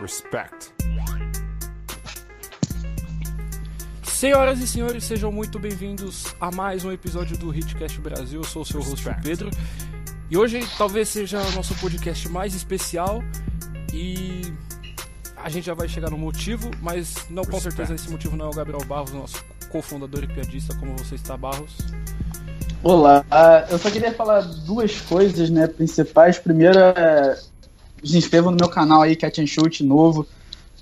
Respect. Senhoras e senhores, sejam muito bem-vindos a mais um episódio do Hitcast Brasil. Eu sou o seu host Pedro. E hoje talvez seja o nosso podcast mais especial e a gente já vai chegar no motivo, mas não com certeza esse motivo não é o Gabriel Barros, nosso cofundador e piadista, como você está, Barros. Olá, eu só queria falar duas coisas, né, principais. Primeiro é se inscrevam no meu canal aí, Cat and Shoot novo.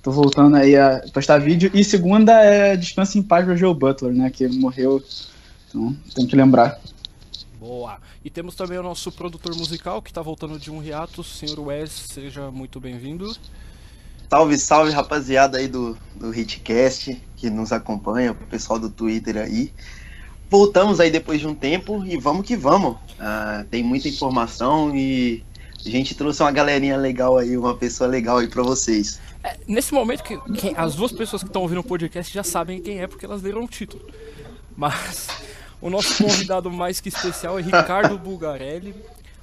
Tô voltando aí a postar vídeo. E segunda é Descanse em Paz do Joe Butler, né? Que morreu. Então, tem que lembrar. Boa. E temos também o nosso produtor musical que tá voltando de um hiato, senhor Wes, seja muito bem-vindo. Salve, salve rapaziada aí do, do Hitcast que nos acompanha, o pessoal do Twitter aí. Voltamos aí depois de um tempo e vamos que vamos. Uh, tem muita informação e a gente trouxe uma galerinha legal aí, uma pessoa legal aí para vocês. É, nesse momento, que, que, as duas pessoas que estão ouvindo o podcast já sabem quem é, porque elas leram o título. Mas o nosso convidado mais que especial é Ricardo Bulgarelli.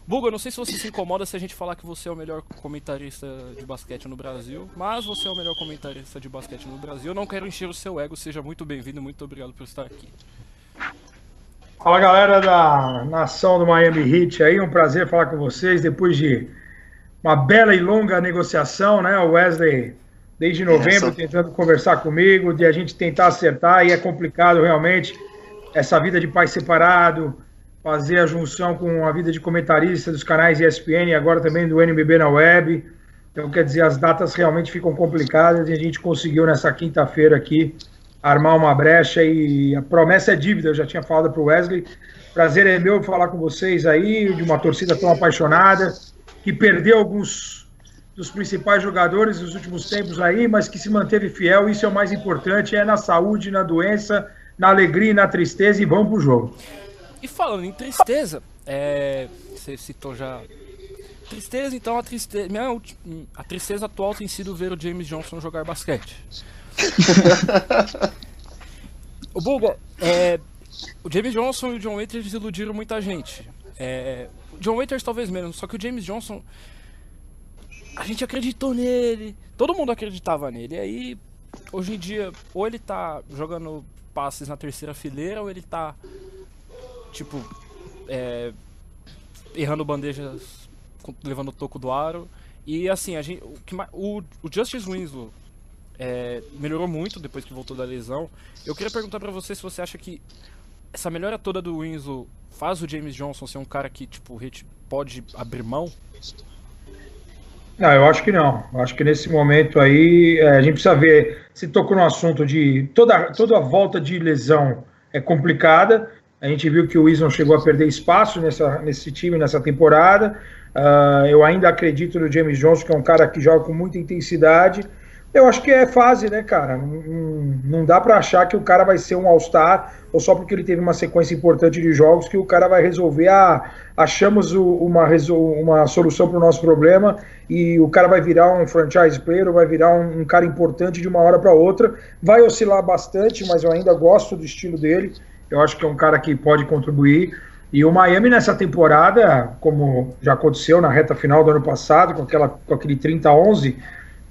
Buga, não sei se você se incomoda se a gente falar que você é o melhor comentarista de basquete no Brasil, mas você é o melhor comentarista de basquete no Brasil. Eu não quero encher o seu ego, seja muito bem-vindo, muito obrigado por estar aqui. Fala galera da nação do Miami Heat aí, um prazer falar com vocês depois de uma bela e longa negociação, né? O Wesley desde novembro tentando conversar comigo, de a gente tentar acertar e é complicado realmente essa vida de pai separado, fazer a junção com a vida de comentarista dos canais ESPN e agora também do NBB na web. Então, quer dizer, as datas realmente ficam complicadas e a gente conseguiu nessa quinta-feira aqui armar uma brecha e a promessa é dívida, eu já tinha falado para o Wesley. Prazer é meu falar com vocês aí, de uma torcida tão apaixonada, que perdeu alguns dos principais jogadores nos últimos tempos aí, mas que se manteve fiel, isso é o mais importante, é na saúde, na doença, na alegria e na tristeza, e vamos pro jogo. E falando em tristeza, é, você citou já tristeza, então a tristeza, minha, a tristeza atual tem sido ver o James Johnson jogar basquete. o Bulga, é, o James Johnson e o John Waiters iludiram muita gente. É, o John Waiters talvez menos, só que o James Johnson a gente acreditou nele, todo mundo acreditava nele. E aí, hoje em dia, ou ele tá jogando passes na terceira fileira, ou ele tá, tipo, é, errando bandejas, levando o toco do aro. E assim, a gente, o, o Justice Winslow é, melhorou muito depois que voltou da lesão. Eu queria perguntar para você se você acha que essa melhora toda do Winslow faz o James Johnson ser um cara que tipo pode abrir mão? Não, eu acho que não. Eu acho que nesse momento aí é, a gente precisa ver. Se tocou no assunto de toda, toda a volta de lesão é complicada. A gente viu que o Winslow chegou a perder espaço nessa, nesse time nessa temporada. Uh, eu ainda acredito no James Johnson, que é um cara que joga com muita intensidade. Eu acho que é fase, né, cara? Não, não dá para achar que o cara vai ser um All-Star ou só porque ele teve uma sequência importante de jogos que o cara vai resolver. Ah, achamos uma, uma solução para o nosso problema e o cara vai virar um franchise player vai virar um, um cara importante de uma hora para outra. Vai oscilar bastante, mas eu ainda gosto do estilo dele. Eu acho que é um cara que pode contribuir. E o Miami nessa temporada, como já aconteceu na reta final do ano passado, com, aquela, com aquele 30-11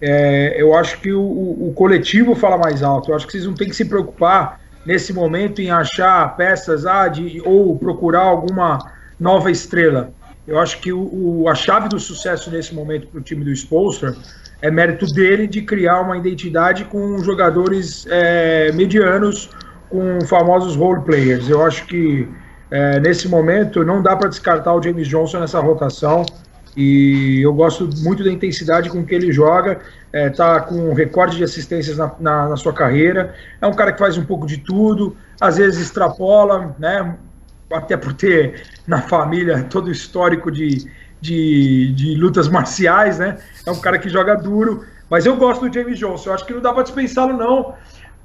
é, eu acho que o, o, coletivo fala mais alto. Eu acho que vocês não têm que se preocupar nesse momento em achar peças ah, de, ou procurar alguma nova estrela. Eu acho que o, o a chave do sucesso nesse momento para o time do Spolster é mérito dele de criar uma identidade com jogadores é, medianos, com famosos role players. Eu acho que é, nesse momento não dá para descartar o James Johnson nessa rotação. E eu gosto muito da intensidade com que ele joga, é, tá com um recorde de assistências na, na, na, sua carreira. É um cara que faz um pouco de tudo, às vezes extrapola, né? Até por ter na família todo o histórico de, de, de lutas marciais, né? É um cara que joga duro. Mas eu gosto do James Johnson. Eu acho que não dá para dispensá-lo, não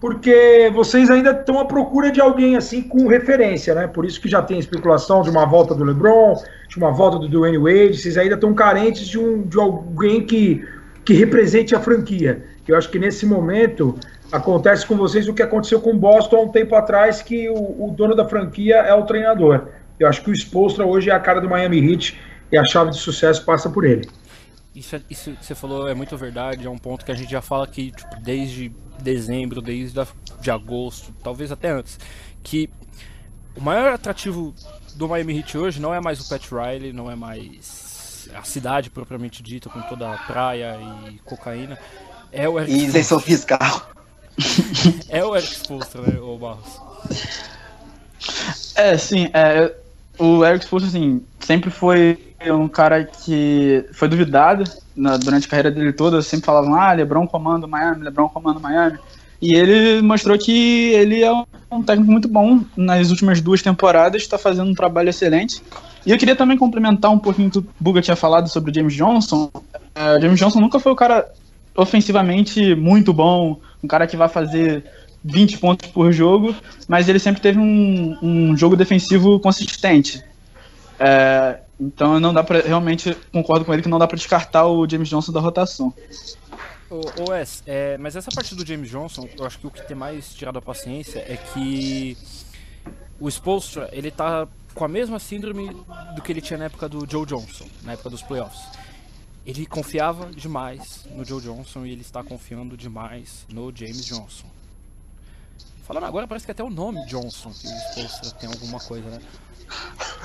porque vocês ainda estão à procura de alguém assim com referência, né? Por isso que já tem especulação de uma volta do LeBron, de uma volta do Dwayne Wade, vocês ainda estão carentes de, um, de alguém que, que represente a franquia. Eu acho que nesse momento acontece com vocês o que aconteceu com o Boston há um tempo atrás, que o, o dono da franquia é o treinador. Eu acho que o Spolstra hoje é a cara do Miami Heat e a chave de sucesso passa por ele. Isso, é, isso que você falou é muito verdade, é um ponto que a gente já fala aqui tipo, desde dezembro, desde a, de agosto, talvez até antes, que o maior atrativo do Miami Heat hoje não é mais o Pat Riley, não é mais a cidade propriamente dita, com toda a praia e cocaína, é o Eric Isenção fiscal. é o Eric Spoelstra, né, o Barros? É, sim, é, o Eric Spoelstra, assim, sempre foi um cara que foi duvidado na, durante a carreira dele toda, sempre falavam, ah, LeBron comanda Miami, LeBron comanda Miami, e ele mostrou que ele é um técnico muito bom nas últimas duas temporadas, está fazendo um trabalho excelente. E eu queria também complementar um pouquinho que o Buga tinha falado sobre o James Johnson. É, o James Johnson nunca foi o cara ofensivamente muito bom, um cara que vai fazer 20 pontos por jogo, mas ele sempre teve um, um jogo defensivo consistente. É, então não dá para realmente concordo com ele que não dá para descartar o James Johnson da rotação. O, Wes, é, mas essa parte do James Johnson, eu acho que o que tem mais tirado a paciência é que o Spolstra, ele tá com a mesma síndrome do que ele tinha na época do Joe Johnson, na época dos playoffs. Ele confiava demais no Joe Johnson e ele está confiando demais no James Johnson. Falando agora, parece que até o nome Johnson que o Spolstra tem alguma coisa, né?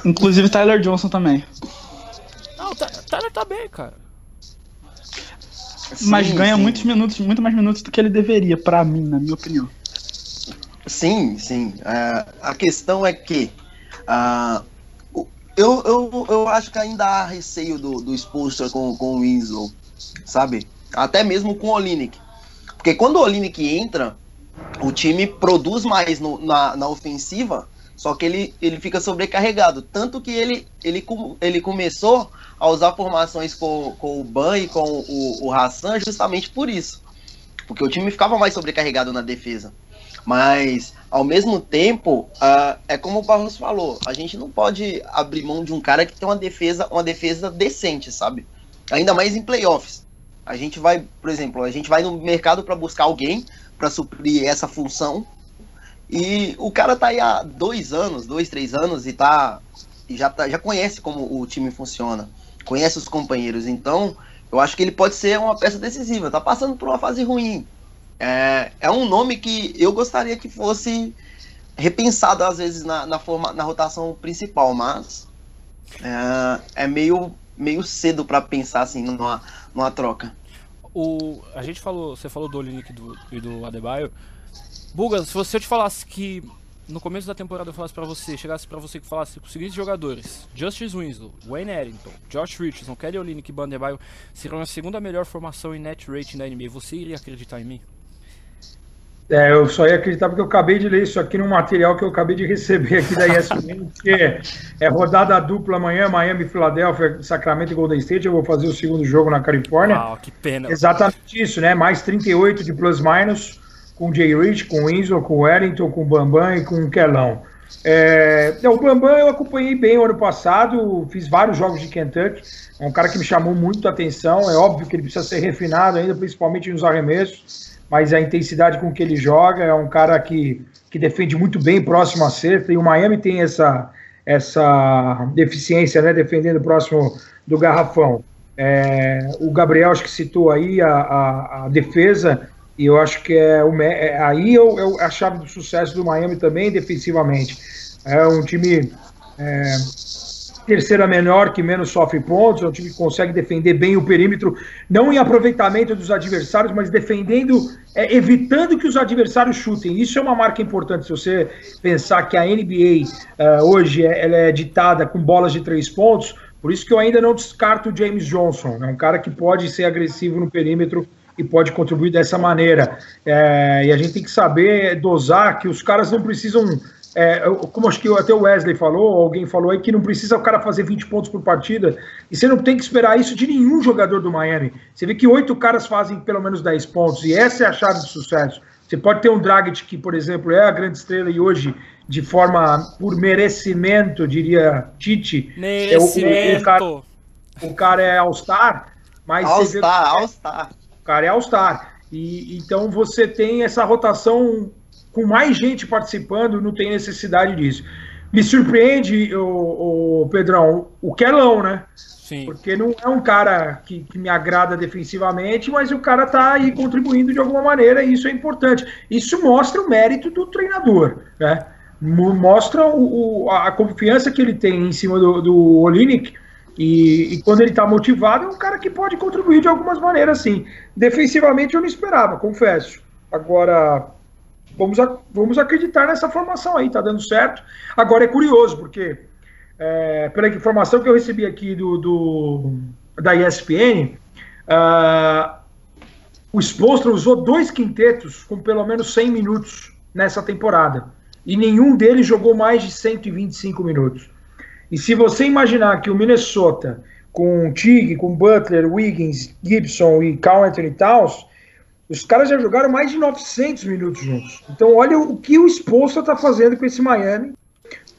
Inclusive Tyler Johnson também. Não, o Tyler tá bem, cara mas ganha sim. muitos minutos, muito mais minutos do que ele deveria, para mim, na minha opinião. Sim, sim. Uh, a questão é que uh, eu, eu, eu acho que ainda há receio do, do Spolstra com, com o Winslow, sabe? Até mesmo com o Olinick. Porque quando o Olinick entra, o time produz mais no, na, na ofensiva, só que ele, ele fica sobrecarregado. Tanto que ele, ele, ele começou a usar formações com, com o Ban e com o, o Hassan justamente por isso. Porque o time ficava mais sobrecarregado na defesa. Mas, ao mesmo tempo, uh, é como o Barros falou, a gente não pode abrir mão de um cara que tem uma defesa, uma defesa decente, sabe? Ainda mais em playoffs. A gente vai, por exemplo, a gente vai no mercado para buscar alguém para suprir essa função. E o cara tá aí há dois anos, dois, três anos, e tá. Já, tá, já conhece como o time funciona conhece os companheiros. Então, eu acho que ele pode ser uma peça decisiva. Tá passando por uma fase ruim. É, é um nome que eu gostaria que fosse repensado às vezes na, na, forma, na rotação principal, mas é, é meio, meio cedo para pensar assim numa, numa troca. O, a gente falou, você falou do Olinick e do, Adebayo. Buga, se você te falasse que no começo da temporada eu falasse para você, chegasse para você que falasse com os seguintes jogadores: Justice Winslow, Wayne Ellington, Josh Richardson, Kelly Olynyk e Bandebaio serão a segunda melhor formação em net rating da NBA. Você iria acreditar em mim? É, eu só ia acreditar porque eu acabei de ler isso aqui no material que eu acabei de receber aqui da ESPN, que é rodada dupla amanhã, Miami, Filadélfia, Sacramento e Golden State. Eu vou fazer o segundo jogo na Califórnia. Ah, que pena. Exatamente isso, né? Mais 38 de plus-minus com o Jay Rich, com o Enzo, com o Wellington, com o Bambam e com o Kelão. É, o Bambam eu acompanhei bem o ano passado, fiz vários jogos de Kentucky, é um cara que me chamou muito a atenção, é óbvio que ele precisa ser refinado ainda, principalmente nos arremessos, mas a intensidade com que ele joga, é um cara que, que defende muito bem próximo à cesta, e o Miami tem essa, essa deficiência, né, defendendo próximo do garrafão. É, o Gabriel, acho que citou aí a, a, a defesa, e eu acho que é, o, é aí é, é a chave do sucesso do Miami também defensivamente. É um time é, terceira menor que menos sofre pontos, é um time que consegue defender bem o perímetro, não em aproveitamento dos adversários, mas defendendo, é, evitando que os adversários chutem. Isso é uma marca importante. Se você pensar que a NBA é, hoje é, ela é ditada com bolas de três pontos, por isso que eu ainda não descarto o James Johnson. É um cara que pode ser agressivo no perímetro e pode contribuir dessa maneira. É, e a gente tem que saber dosar que os caras não precisam. É, como acho que até o Wesley falou, alguém falou aí que não precisa o cara fazer 20 pontos por partida, e você não tem que esperar isso de nenhum jogador do Miami. Você vê que oito caras fazem pelo menos 10 pontos, e essa é a chave de sucesso. Você pode ter um Dragic que, por exemplo, é a grande estrela e hoje, de forma por merecimento, diria Tite. Merecimento. É o, o, cara, o cara é All-Star, mas. All-Star, All-Star cara é All-Star. E então você tem essa rotação com mais gente participando, não tem necessidade disso. Me surpreende, o, o Pedrão, o Kelão, né? Sim. Porque não é um cara que, que, me agrada defensivamente, mas o cara tá aí contribuindo de alguma maneira e isso é importante. Isso mostra o mérito do treinador, né? Mostra o, o, a confiança que ele tem em cima do, do Olinick e, e, quando ele está motivado, é um cara que pode contribuir de algumas maneiras, sim. Defensivamente eu não esperava, confesso. Agora, vamos, vamos acreditar nessa formação aí, tá dando certo. Agora é curioso, porque é, pela informação que eu recebi aqui do, do da ESPN, uh, ah, o Spolstra usou dois quintetos com pelo menos 100 minutos nessa temporada. E nenhum deles jogou mais de 125 minutos. E se você imaginar que o Minnesota, com Tig, com Butler, Wiggins, Gibson e Carl Anthony Towns, os caras já jogaram mais de 900 minutos juntos. Então, olha o que o Spolstra está fazendo com esse Miami,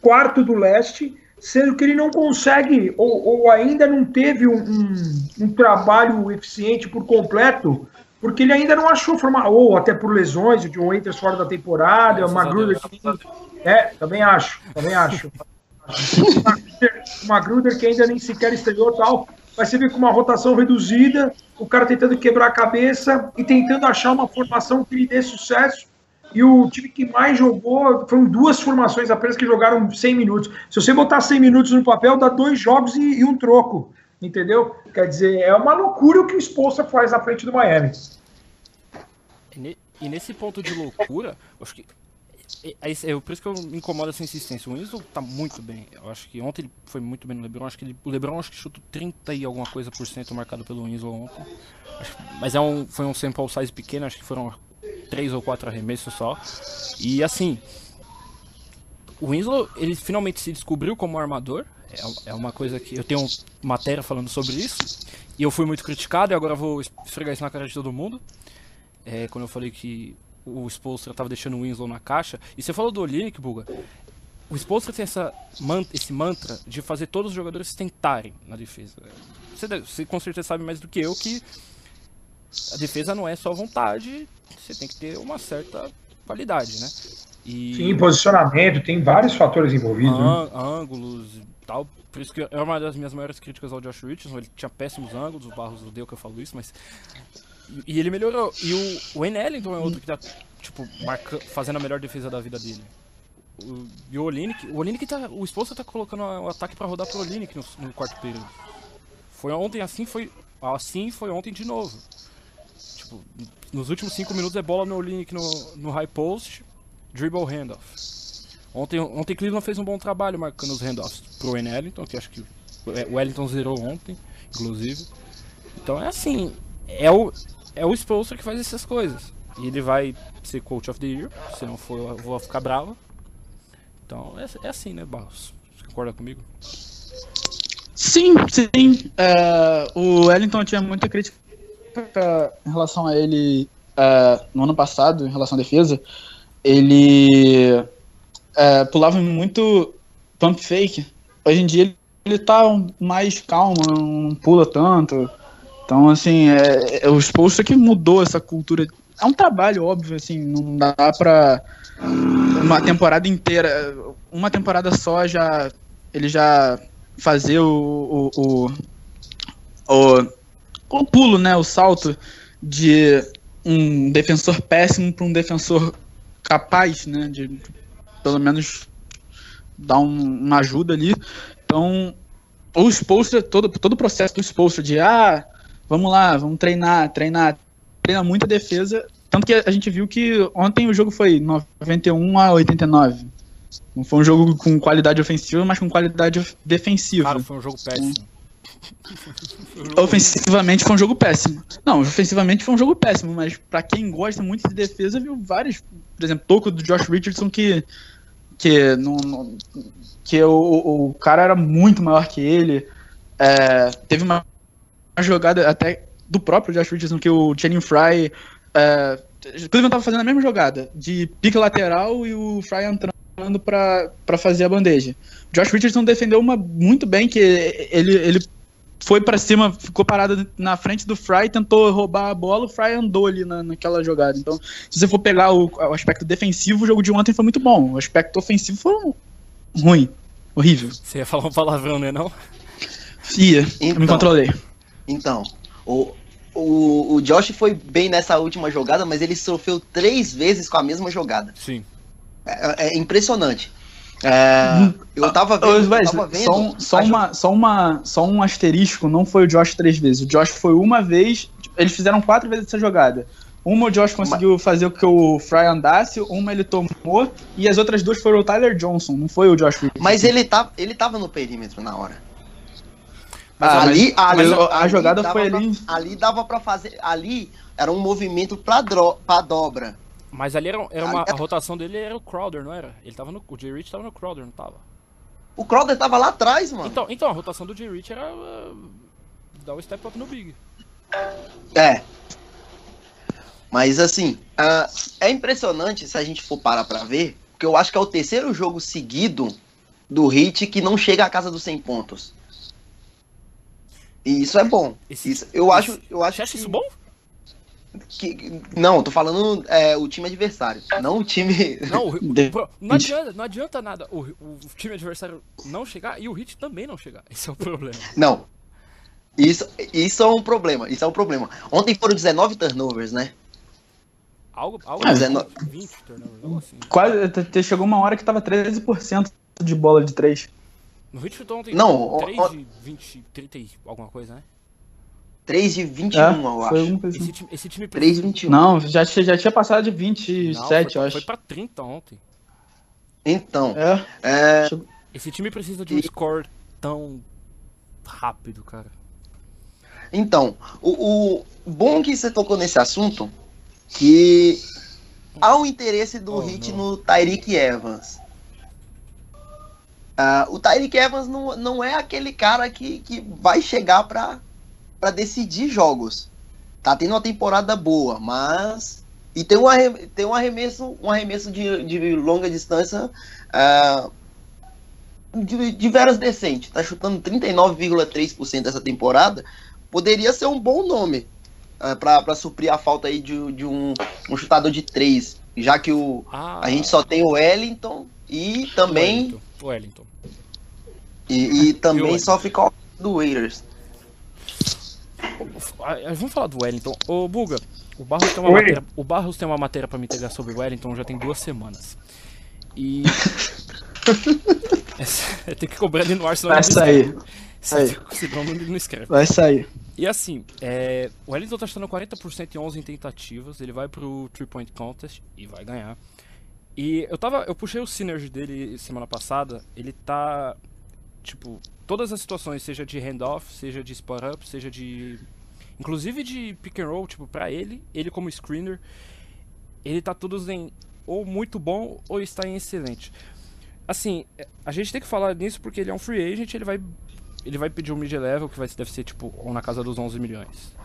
quarto do leste, sendo que ele não consegue, ou, ou ainda não teve um, um, um, trabalho eficiente por completo, porque ele ainda não achou formar, ou até por lesões, o John Waiters fora da temporada, o Magruder. É, também acho, também acho. o Magruder que ainda nem sequer estreou tal. Mas você vê com uma rotação reduzida, o cara tentando quebrar a cabeça e tentando achar uma formação que lhe dê sucesso. E o time que mais jogou foram duas formações apenas que jogaram 100 minutos. Se você botar 100 minutos no papel, dá dois jogos e, e um troco. Entendeu? Quer dizer, é uma loucura o que o Spolstra faz na frente do Miami. E nesse ponto de loucura, acho que é, é, por isso que eu me incomodo essa insistência. O Winslow tá muito bem. Eu acho que ontem ele foi muito bem no LeBron. Acho que ele, o LeBron acho que chutou 30 e alguma coisa por cento marcado pelo Winslow ontem. Acho, mas é um, foi um sample size pequeno, acho que foram três ou quatro arremessos só. E assim, o Winslow ele finalmente se descobriu como armador. É, é uma coisa que eu tenho matéria falando sobre isso. E eu fui muito criticado e agora vou esfregar isso na cara de todo mundo. É, quando eu falei que o Spolstra estava deixando o Winslow na caixa. E você falou do Olinick, Buga. O Spolstra tem essa, esse mantra de fazer todos os jogadores tentarem na defesa. Você, você com certeza sabe mais do que eu que a defesa não é só vontade, você tem que ter uma certa qualidade, né? E... Sim, posicionamento, tem vários fatores envolvidos. An né? Ângulos e tal. Por isso que é uma das minhas maiores críticas ao Josh Richardson. Ele tinha péssimos ângulos, o Barros odeia que eu falo isso, mas e ele melhorou. E o, o Ellington é outro que tá, tipo, marca, fazendo a melhor defesa da vida dele. O, e o Olinick, o Olinick tá. O esposo tá colocando o ataque para rodar pro Olinick no, no quarto período. Foi ontem assim, foi. Assim foi ontem de novo. Tipo, nos últimos 5 minutos é bola no Olinick no, no high post, dribble handoff. Ontem, ontem Cleveland fez um bom trabalho marcando os handoffs pro Ellington, que acho que o Wellington zerou ontem, inclusive. Então é assim, é o, é o sponsor que faz essas coisas. E ele vai ser coach of the year, se não for eu vou ficar bravo. Então é, é assim, né, Barros? Você concorda comigo? Sim, sim. Uh, o Wellington tinha muita crítica em relação a ele uh, no ano passado, em relação à defesa. Ele uh, pulava muito pump fake. Hoje em dia ele tá mais calmo, não pula tanto. Então, assim, é, é, o Spolstra que mudou essa cultura. É um trabalho, óbvio, assim, não dá pra uma temporada inteira, uma temporada só já ele já fazer o, o, o, o, o pulo, né, o salto de um defensor péssimo para um defensor capaz, né, de pelo menos dar um, uma ajuda ali. Então, o Spolstra, todo, todo o processo do Spolstra de, ah, vamos lá, vamos treinar, treinar, treina muita defesa. Tanto que a gente viu que ontem o jogo foi 91 a 89. Não foi um jogo com qualidade ofensiva, mas com qualidade defensiva. Cara, foi um jogo péssimo. Ofensivamente foi um jogo péssimo. Não, ofensivamente foi um jogo péssimo, mas para quem gosta muito de defesa, viu vários. Por exemplo, toco do Josh Richardson que. Que, não, não que o, o cara era muito maior que ele. É, teve uma a jogada até do próprio Josh Richardson, que o Channing Fry. Uh, Cleveland tava fazendo a mesma jogada, de pique lateral e o Fry entrando para fazer a bandeja. Josh Richardson defendeu uma muito bem, que ele, ele foi para cima, ficou parado na frente do Fry, tentou roubar a bola, o Fry andou ali na, naquela jogada. Então, se você for pegar o, o, aspecto defensivo, o jogo de ontem foi muito bom. O aspecto ofensivo foi ruim, horrível. Você ia falar um palavrão, né, não? Ia, então, eu me controlei. Então, o, o, o Josh foi bem nessa última jogada, mas ele sofreu três vezes com a mesma jogada. Sim. É, é impressionante. É, eu tava vendo. Eu tava vendo só, só uma, só, uma, só um asterisco: não foi o Josh três vezes. O Josh foi uma vez. Eles fizeram quatro vezes essa jogada. Uma o Josh conseguiu Mas... fazer com que o Fry andasse, uma ele tomou, e as outras duas foram o Tyler Johnson, não foi o Josh Mas ele, tá, ele tava no perímetro na hora. Mas, ali, mas, ali, mas a, a jogada foi ali. Pra, ali dava para fazer. Ali era um movimento pra, dro, pra dobra. Mas ali era, era uma, a rotação dele era o Crowder, não era? Ele tava no. O J. Rich tava no Crowder, não tava? O Crowder tava lá atrás, mano. Então, então a rotação do J. Rich era. Uh, dar o um step up no Big. É. Mas assim, uh, é impressionante se a gente for parar pra ver, porque eu acho que é o terceiro jogo seguido do Hit que não chega à casa dos 100 pontos. E isso é bom. Esse, isso, eu esse, acho, eu acho. Você acha que, isso bom? Que, não, tô falando é, o time adversário, não o time. Não, o, não, adianta, não adianta nada o, o, time adversário não chegar e o Hit também não chegar. Esse é o problema. Não. Isso, isso é um problema. Isso é um problema. Ontem foram 19 turnovers, né? Algo, algo ah, 19... 20 turnovers, algo assim. Quase, chegou uma hora que tava 13% de bola de 3. No Hit chutou ontem não, 3 o, de 20, 30 e alguma coisa, né? 3 de 21, é, eu acho. Esse assim. time, esse time 3 de 21. Não, já, já tinha passado de 27, não, foi, eu acho. Foi pra 30 ontem. Então. É. é... Esse time precisa de um e... score tão rápido, cara. Então, o, o bom que você tocou nesse assunto, que há um interesse do oh, Hit não. no Tyreek Evans. Uh, o Tyreek Evans não, não é aquele cara que, que vai chegar para decidir jogos. Tá tendo uma temporada boa, mas. E tem um arremesso, tem um arremesso, um arremesso de, de longa distância uh, de, de veras decente. Tá chutando 39,3% essa temporada. Poderia ser um bom nome uh, para suprir a falta aí de, de um, um chutador de 3. Já que o, ah. a gente só tem o Wellington e também. Wellington. Wellington. E, e também só fica do Waiters. Vamos falar do Wellington. Ô, Buga, o Barros tem uma Oi. matéria, o Barros tem uma matéria para me entregar sobre o Wellington já tem duas semanas. E. é, tem que cobrar ele no ar, senão Vai sair. Senão não, não escreve. Vai sair. E assim, é, o Wellington tá chutando 40% em 11 tentativas. Ele vai pro 3 Point Contest e vai ganhar. E eu tava. Eu puxei o Synergy dele semana passada. Ele tá. Tipo, todas as situações, seja de handoff, seja de spot up, seja de. Inclusive de pick and roll, tipo, pra ele, ele como screener, ele tá todos em ou muito bom ou está em excelente. Assim, a gente tem que falar nisso porque ele é um free agent, ele vai ele vai pedir um mid level que vai deve ser tipo ou na casa dos 11 milhões.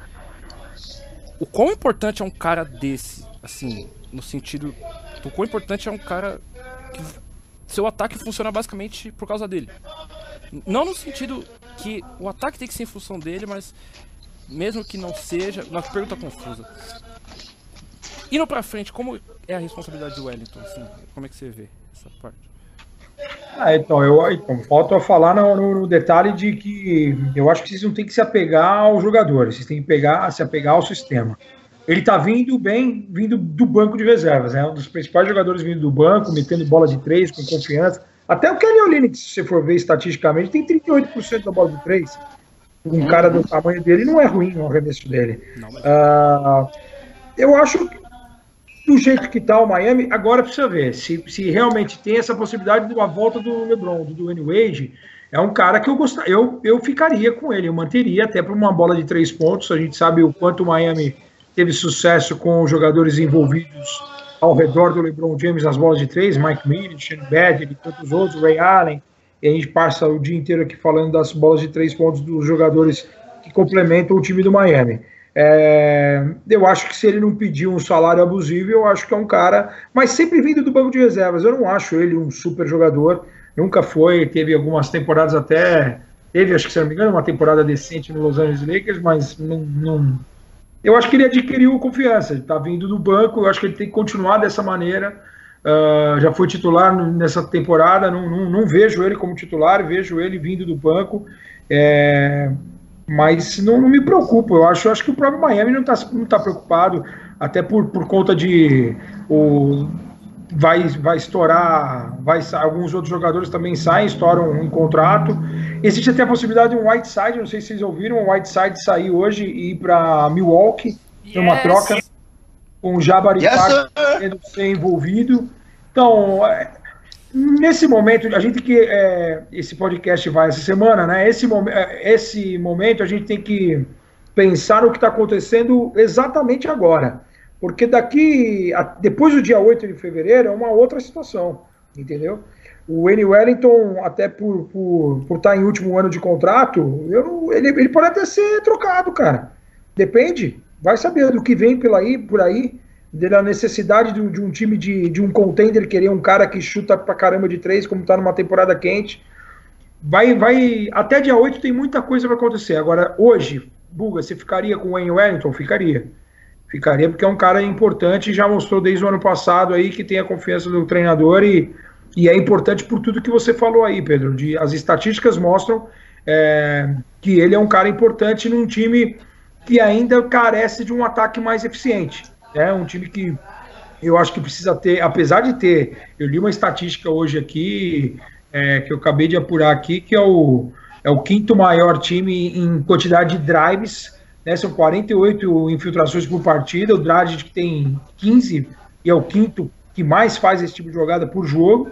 O quão importante é um cara desse, assim, no sentido o quão importante é um cara que seu ataque funciona basicamente por causa dele. Não no sentido que o ataque tem que ser em função dele, mas mesmo que não seja, uma pergunta confusa. Indo pra frente, como é a responsabilidade do Wellington? Assim, como é que você vê essa parte? Ah, então, eu então, falta falar no, no, no, detalhe de que eu acho que vocês não têm que se apegar aos jogadores, vocês têm que pegar, se apegar ao sistema ele está vindo bem, vindo do banco de reservas, né? Um dos principais jogadores vindo do banco, metendo bola de três com confiança. Até o Kelly Olynyk, se você for ver estatisticamente, tem 38% da bola de três. Um cara do tamanho dele não é ruim o arremesso dele. Uh, eu acho que do jeito que está o Miami, agora precisa ver se, se realmente tem essa possibilidade de uma volta do LeBron, do Dwayne Wade. É um cara que eu gostaria, eu, eu ficaria com ele, eu manteria até para uma bola de três pontos. A gente sabe o quanto o Miami teve sucesso com jogadores envolvidos ao redor do LeBron James nas bolas de três, Mike Miller, Shane Badger e tantos outros, Ray Allen, e a gente passa o dia inteiro aqui falando das bolas de três pontos dos jogadores que complementam o time do Miami. É, eu acho que se ele não pedir um salário abusivo, eu acho que é um cara, mas sempre vindo do banco de reservas. Eu não acho ele um super jogador, nunca foi. Teve algumas temporadas até Teve, acho que se não me engano, uma temporada decente no Los Angeles Lakers, mas não. não... Eu acho que ele adquiriu confiança. Ele está vindo do banco, eu acho que ele tem que continuar dessa maneira. Uh, já foi titular nessa temporada, não, não, não, vejo ele como titular, vejo ele vindo do banco. É, mas não, não, me preocupo, eu acho, eu acho que o próprio Miami não está não tá preocupado, até por, por conta de o, vai, vai estourar, vai, alguns outros jogadores também saem, estouram um contrato. Existe até a possibilidade de um Whiteside, não sei se vocês ouviram, um Whiteside sair hoje e ir para Milwaukee, yes. ter uma troca com o Jabari yes, Parker ser envolvido. Então, é, nesse momento, a gente que é, esse podcast vai essa semana, né? Esse, é, esse momento a gente tem que pensar no que está acontecendo exatamente agora. Porque daqui, a, depois do dia 8 de fevereiro, é uma outra situação, entendeu? O Wayne Wellington, até por, por, por estar em último ano de contrato, ele, ele pode até ser trocado, cara. Depende. Vai saber do que vem pela aí, por aí, da necessidade de, de, um time de, de um contender querer um cara que chuta pra caramba de três, como tá numa temporada quente. Vai, vai. Até dia 8 tem muita coisa para acontecer. Agora, hoje, Buga, você ficaria com o Wayne Wellington? Ficaria. Ficaria porque é um cara importante e já mostrou desde o ano passado aí que tem a confiança do treinador e, e é importante por tudo que você falou aí, Pedro. De, as estatísticas mostram é, que ele é um cara importante num time que ainda carece de um ataque mais eficiente. É um time que eu acho que precisa ter, apesar de ter, eu li uma estatística hoje aqui, é, que eu acabei de apurar aqui, que é o, é o quinto maior time em quantidade de drives né, são 48 infiltrações por partida, o Dragic tem 15 e é o quinto que mais faz esse tipo de jogada por jogo,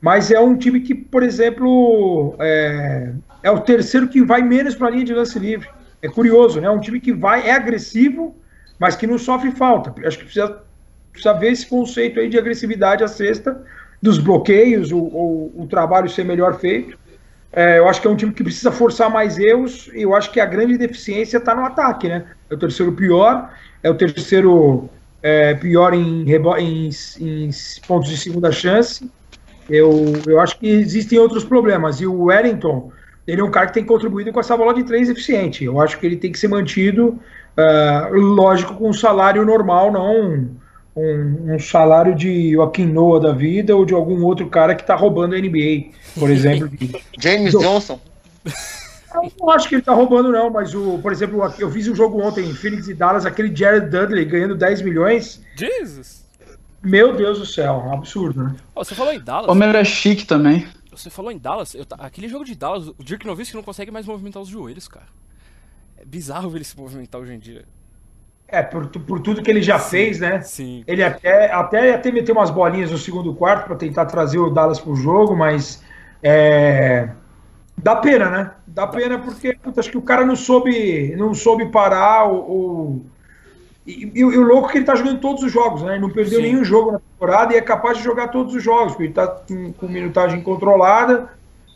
mas é um time que, por exemplo, é, é o terceiro que vai menos para a linha de lance livre. É curioso, né? É um time que vai, é agressivo, mas que não sofre falta. Acho que precisa, precisa ver esse conceito aí de agressividade à sexta, dos bloqueios, o, o, o trabalho ser melhor feito. É, eu acho que é um time que precisa forçar mais erros e eu acho que a grande deficiência está no ataque, né? É o terceiro pior, é o terceiro é, pior em, em, em, pontos de segunda chance. Eu, eu acho que existem outros problemas. E o Wellington, ele é um cara que tem contribuído com essa bola de três eficiente. Eu acho que ele tem que ser mantido, uh, lógico, com um salário normal, não um, um, salário de Joaquim Noah da vida ou de algum outro cara que está roubando a NBA, por exemplo. James Johnson. Eu não acho que ele está roubando, não, mas, o, por exemplo, eu fiz um jogo ontem em Phoenix e Dallas, aquele Jared Dudley ganhando 10 milhões. Jesus! Meu Deus do céu, um absurdo, né? Oh, você falou em Dallas. Homem era chique também. Você falou em Dallas, eu, aquele jogo de Dallas, o Dirk Nowitzki não consegue mais movimentar os joelhos, cara. É bizarro ver ele se movimentar hoje em dia. É, por, por tudo que ele já sim, fez, né? Sim. Ele até, até, até meteu umas bolinhas no segundo quarto para tentar trazer o Dallas pro jogo, mas é, dá pena, né? Dá pena porque puta, acho que o cara não soube, não soube parar o, o e, e, o louco é que ele tá jogando todos os jogos, né? Ele não perdeu Sim. nenhum jogo na temporada e é capaz de jogar todos os jogos, porque ele tá com, com minutagem controlada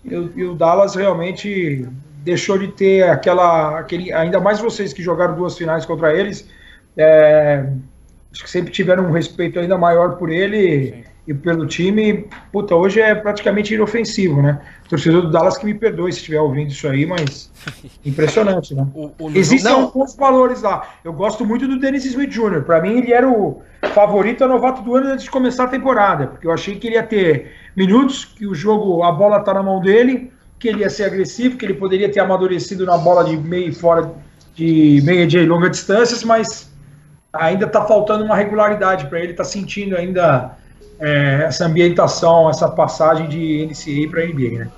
e, e, o Dallas realmente deixou de ter aquela. Aquele, ainda mais vocês que jogaram duas finais contra eles, é, acho que sempre tiveram um respeito ainda maior por ele Sim. e pelo time. Puta, hoje é praticamente inofensivo, né? Torcedor do Dallas que me perdoe se estiver ouvindo isso aí, mas impressionante, né? O, o Existem não. alguns valores lá. Eu gosto muito do Dennis Smith Jr. Para mim, ele era o favorito a novato do ano antes de começar a temporada, porque eu achei que ele ia ter minutos, que o jogo, a bola tá na mão dele, que ele ia ser agressivo, que ele poderia ter amadurecido na bola de meio e fora de meia de longa distâncias, mas ainda está faltando uma regularidade para ele, está sentindo ainda é, essa ambientação, essa passagem de NCAA para NBA, né?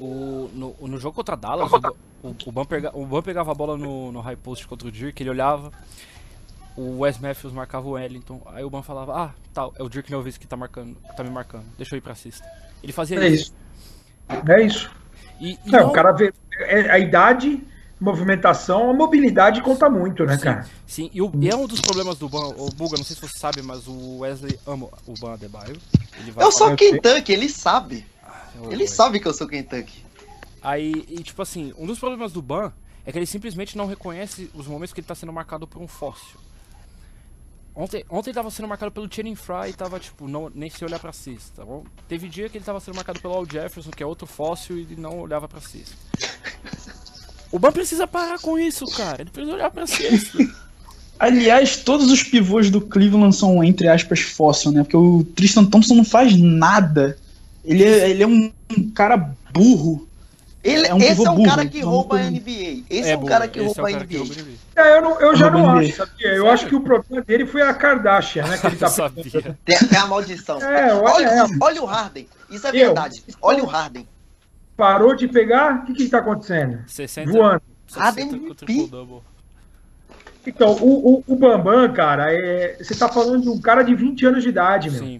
O, no, no jogo contra Dallas, o, o, o, Ban pega, o Ban pegava a bola no, no high post contra o Dirk, ele olhava, o Wes Matthews marcava o Wellington, aí o Ban falava, ah, tá, é o Dirk Nowitzki que tá, marcando, tá me marcando, deixa eu ir pra cesta. Ele fazia é isso. isso. É isso. E, e é, não... O cara vê é, a idade movimentação, a mobilidade conta muito, né, sim, cara? Sim, e, o, e, é um dos problemas do Ban, o Buga, não sei se você sabe, mas o Wesley ama o Ban Adebayo. eu sou Kentucky, ele sabe. Ah, ele sabe que eu sou Kentucky. Aí, e, tipo assim, um dos problemas do Ban é que ele simplesmente não reconhece os momentos que ele tá sendo marcado por um fóssil. Ontem, ontem ele tava sendo marcado pelo Channing Fry e tava, tipo, não, nem se olhar pra cesta. Teve dia que ele tava sendo marcado pelo Al Jefferson, que é outro fóssil, e não olhava pra cesta. O Ban precisa parar com isso, cara. Ele precisa olhar pra cesta. Aliás, todos os pivôs do Cleveland são, entre aspas, fóssil, né? Porque o Tristan Thompson não faz nada. Ele é, ele é um, um cara burro. Ele, É um esse pivô é um burro, cara que não rouba a NBA. Esse é, um bom, cara que esse rouba é o a cara que NBA. rouba a NBA. É, eu, não- eu já não acho, sabia? Eu Sério? acho que o problema dele foi a Kardashian, né? Que ele tá sabia. Tem, tem a maldição. É, olha, olha, é. olha o Harden. Isso é Eu. verdade. Olha o Harden. Parou de pegar, o que que tá acontecendo? 60, Voando. 60 Harden com MVP. triple-double. Então, o, o, o Bambam, cara, é, você tá falando de um cara de 20 anos de idade, meu. Sim.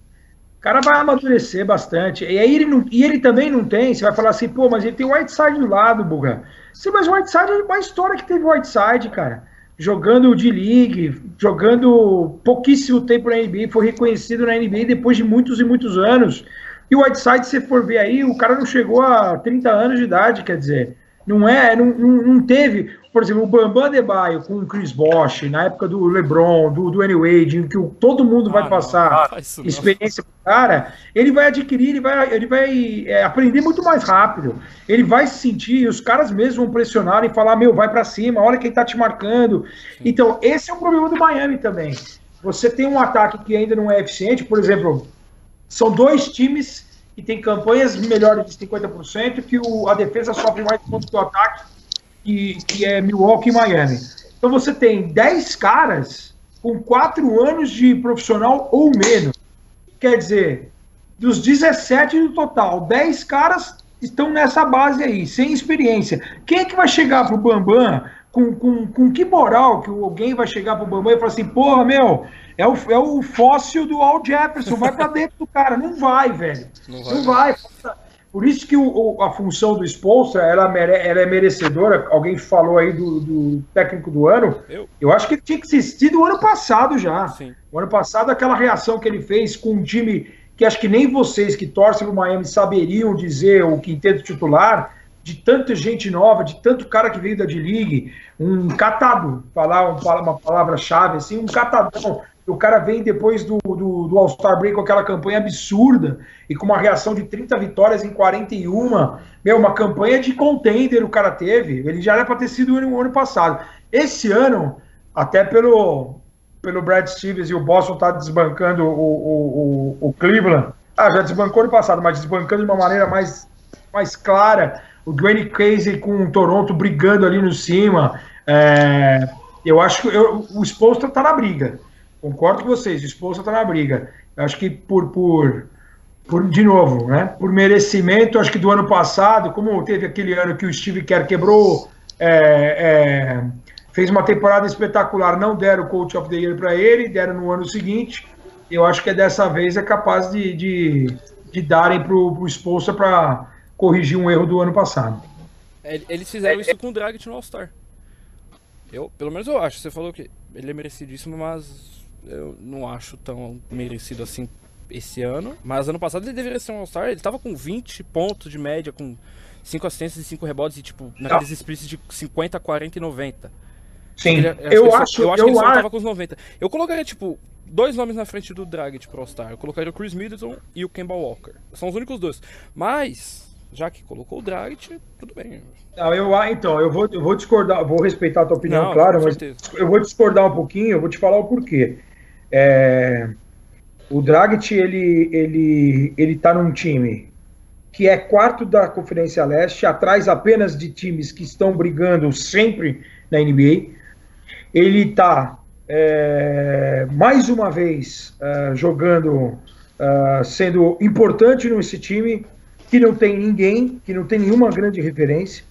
O cara vai amadurecer bastante. E aí ele, não, e ele também não tem, você vai falar assim, pô, mas ele tem o Whiteside do lado, Buga. Sim, mas o Whiteside é uma história que teve o Whiteside, cara. Jogando de league, jogando pouquíssimo tempo na NBA, foi reconhecido na NBA depois de muitos e muitos anos. E o Whiteside, se você for ver aí, o cara não chegou a 30 anos de idade, quer dizer, não é, não, não, não teve, por exemplo, o Bambam Adebayo com o Chris Bosh, na época do LeBron, do, do Wade, em que o- todo mundo vai Ah, não, passar isso não. experiência pro cara, ele vai adquirir, ele vai, ele vai é, aprender muito mais rápido. Ele vai se sentir, os caras mesmos vão pressionar e falar: meu, vai pra cima, olha quem tá te marcando. Então, esse é o problema do Miami também. Você tem um ataque que ainda não é eficiente, por exemplo, são dois times que têm campanhas melhores de 50%, que o, a defesa sofre mais pontos do ataque, que, que é Milwaukee e Miami. Então você tem 10 caras com 4 anos de profissional ou menos. Quer dizer, dos 17 no total, 10 caras estão nessa base aí, sem experiência. Quem é que vai chegar pro Bambam com, com, com que moral que alguém vai chegar pro Bambam e falar assim, porra, meu, é o, é o fóssil do Al Jefferson, vai pra dentro do cara. Não vai, velho. Não vai, Não vai. Por isso que o- o- a função do Spolstra, ela, mere- ela é merecedora. Alguém falou aí do, do técnico do ano. Eu? Eu acho que ele tinha que existir do ano passado já. Sim. O ano passado, aquela reação que ele fez com um time que acho que nem vocês que torcem pro Miami saberiam dizer o quinteto titular, de tanta gente nova, de tanto cara que veio da D-League, um catado, falar um- uma palavra-chave assim, um catadão. O cara vem depois do, do, do All-Star Break com aquela campanha absurda e com uma reação de 30 vitórias em 41. Meu, uma campanha de contender o cara teve. Ele já era para ter sido no ano passado. Esse ano, até pelo, pelo Brad Stevens e o Boston tá desbancando o, o, o, o Cleveland. Ah, já desbancou no passado, mas desbancando de uma maneira mais, mais clara. O Dwayne Casey com o Toronto brigando ali no cima. É, eu acho que eu, o Spolstra tá na briga. Concordo com vocês, o Spolstra tá na briga. Eu acho que por, por, por, de novo, né? Por merecimento, acho que do ano passado, como teve aquele ano que o Steve Kerr quebrou, é, é, fez uma temporada espetacular, não deram o Coach of the Year para ele, deram no ano seguinte. Eu acho que dessa vez é capaz de, de, de darem para o Spolstra para corrigir um erro do ano passado. Ele- Eles fizeram isso com o Dragic no All-Star. Eu, pelo menos eu acho. Você falou que ele é merecidíssimo, mas eu não acho tão merecido assim esse ano. Mas ano passado ele deveria ser um All-Star. Ele tava com 20 pontos de média, com 5 assistências e 5 rebotes, e tipo, naqueles splits de 50, 40 e 90. Sim, Ele- eu, que ele só- acho, eu acho que ele só acho- tava com os 90. Eu colocaria, tipo, dois nomes na frente do Dragic pro All-Star. Eu colocaria o Chris Middleton e o Kemba Walker. São os únicos dois. Mas, já que colocou o Dragic, tudo bem. Não, eu, ah, então, eu vou, eu vou discordar, vou respeitar a tua opinião, Não, claro, mas eu vou discordar um pouquinho, eu vou te falar o porquê. É, o Dragic, ele, ele, ele tá num time que é quarto da Conferência Leste, atrás apenas de times que estão brigando sempre na NBA. Ele tá, é, mais uma vez, é, jogando, é, sendo importante nesse time, que não tem ninguém, que não tem nenhuma grande referência.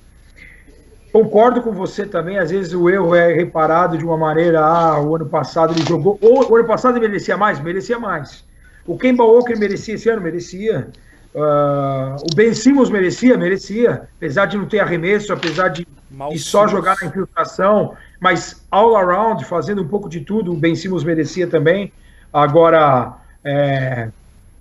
Concordo com você também, às vezes o erro é reparado de uma maneira, ah, o ano passado ele jogou, ou o ano passado ele merecia mais? Merecia mais. O Kemba Walker merecia esse ano? Merecia. Ah, o Ben Simmons merecia? Merecia. Apesar de não ter arremesso, apesar de, de só jogar na infiltração, mas all around, fazendo um pouco de tudo, o Ben Simmons merecia também. Agora, é,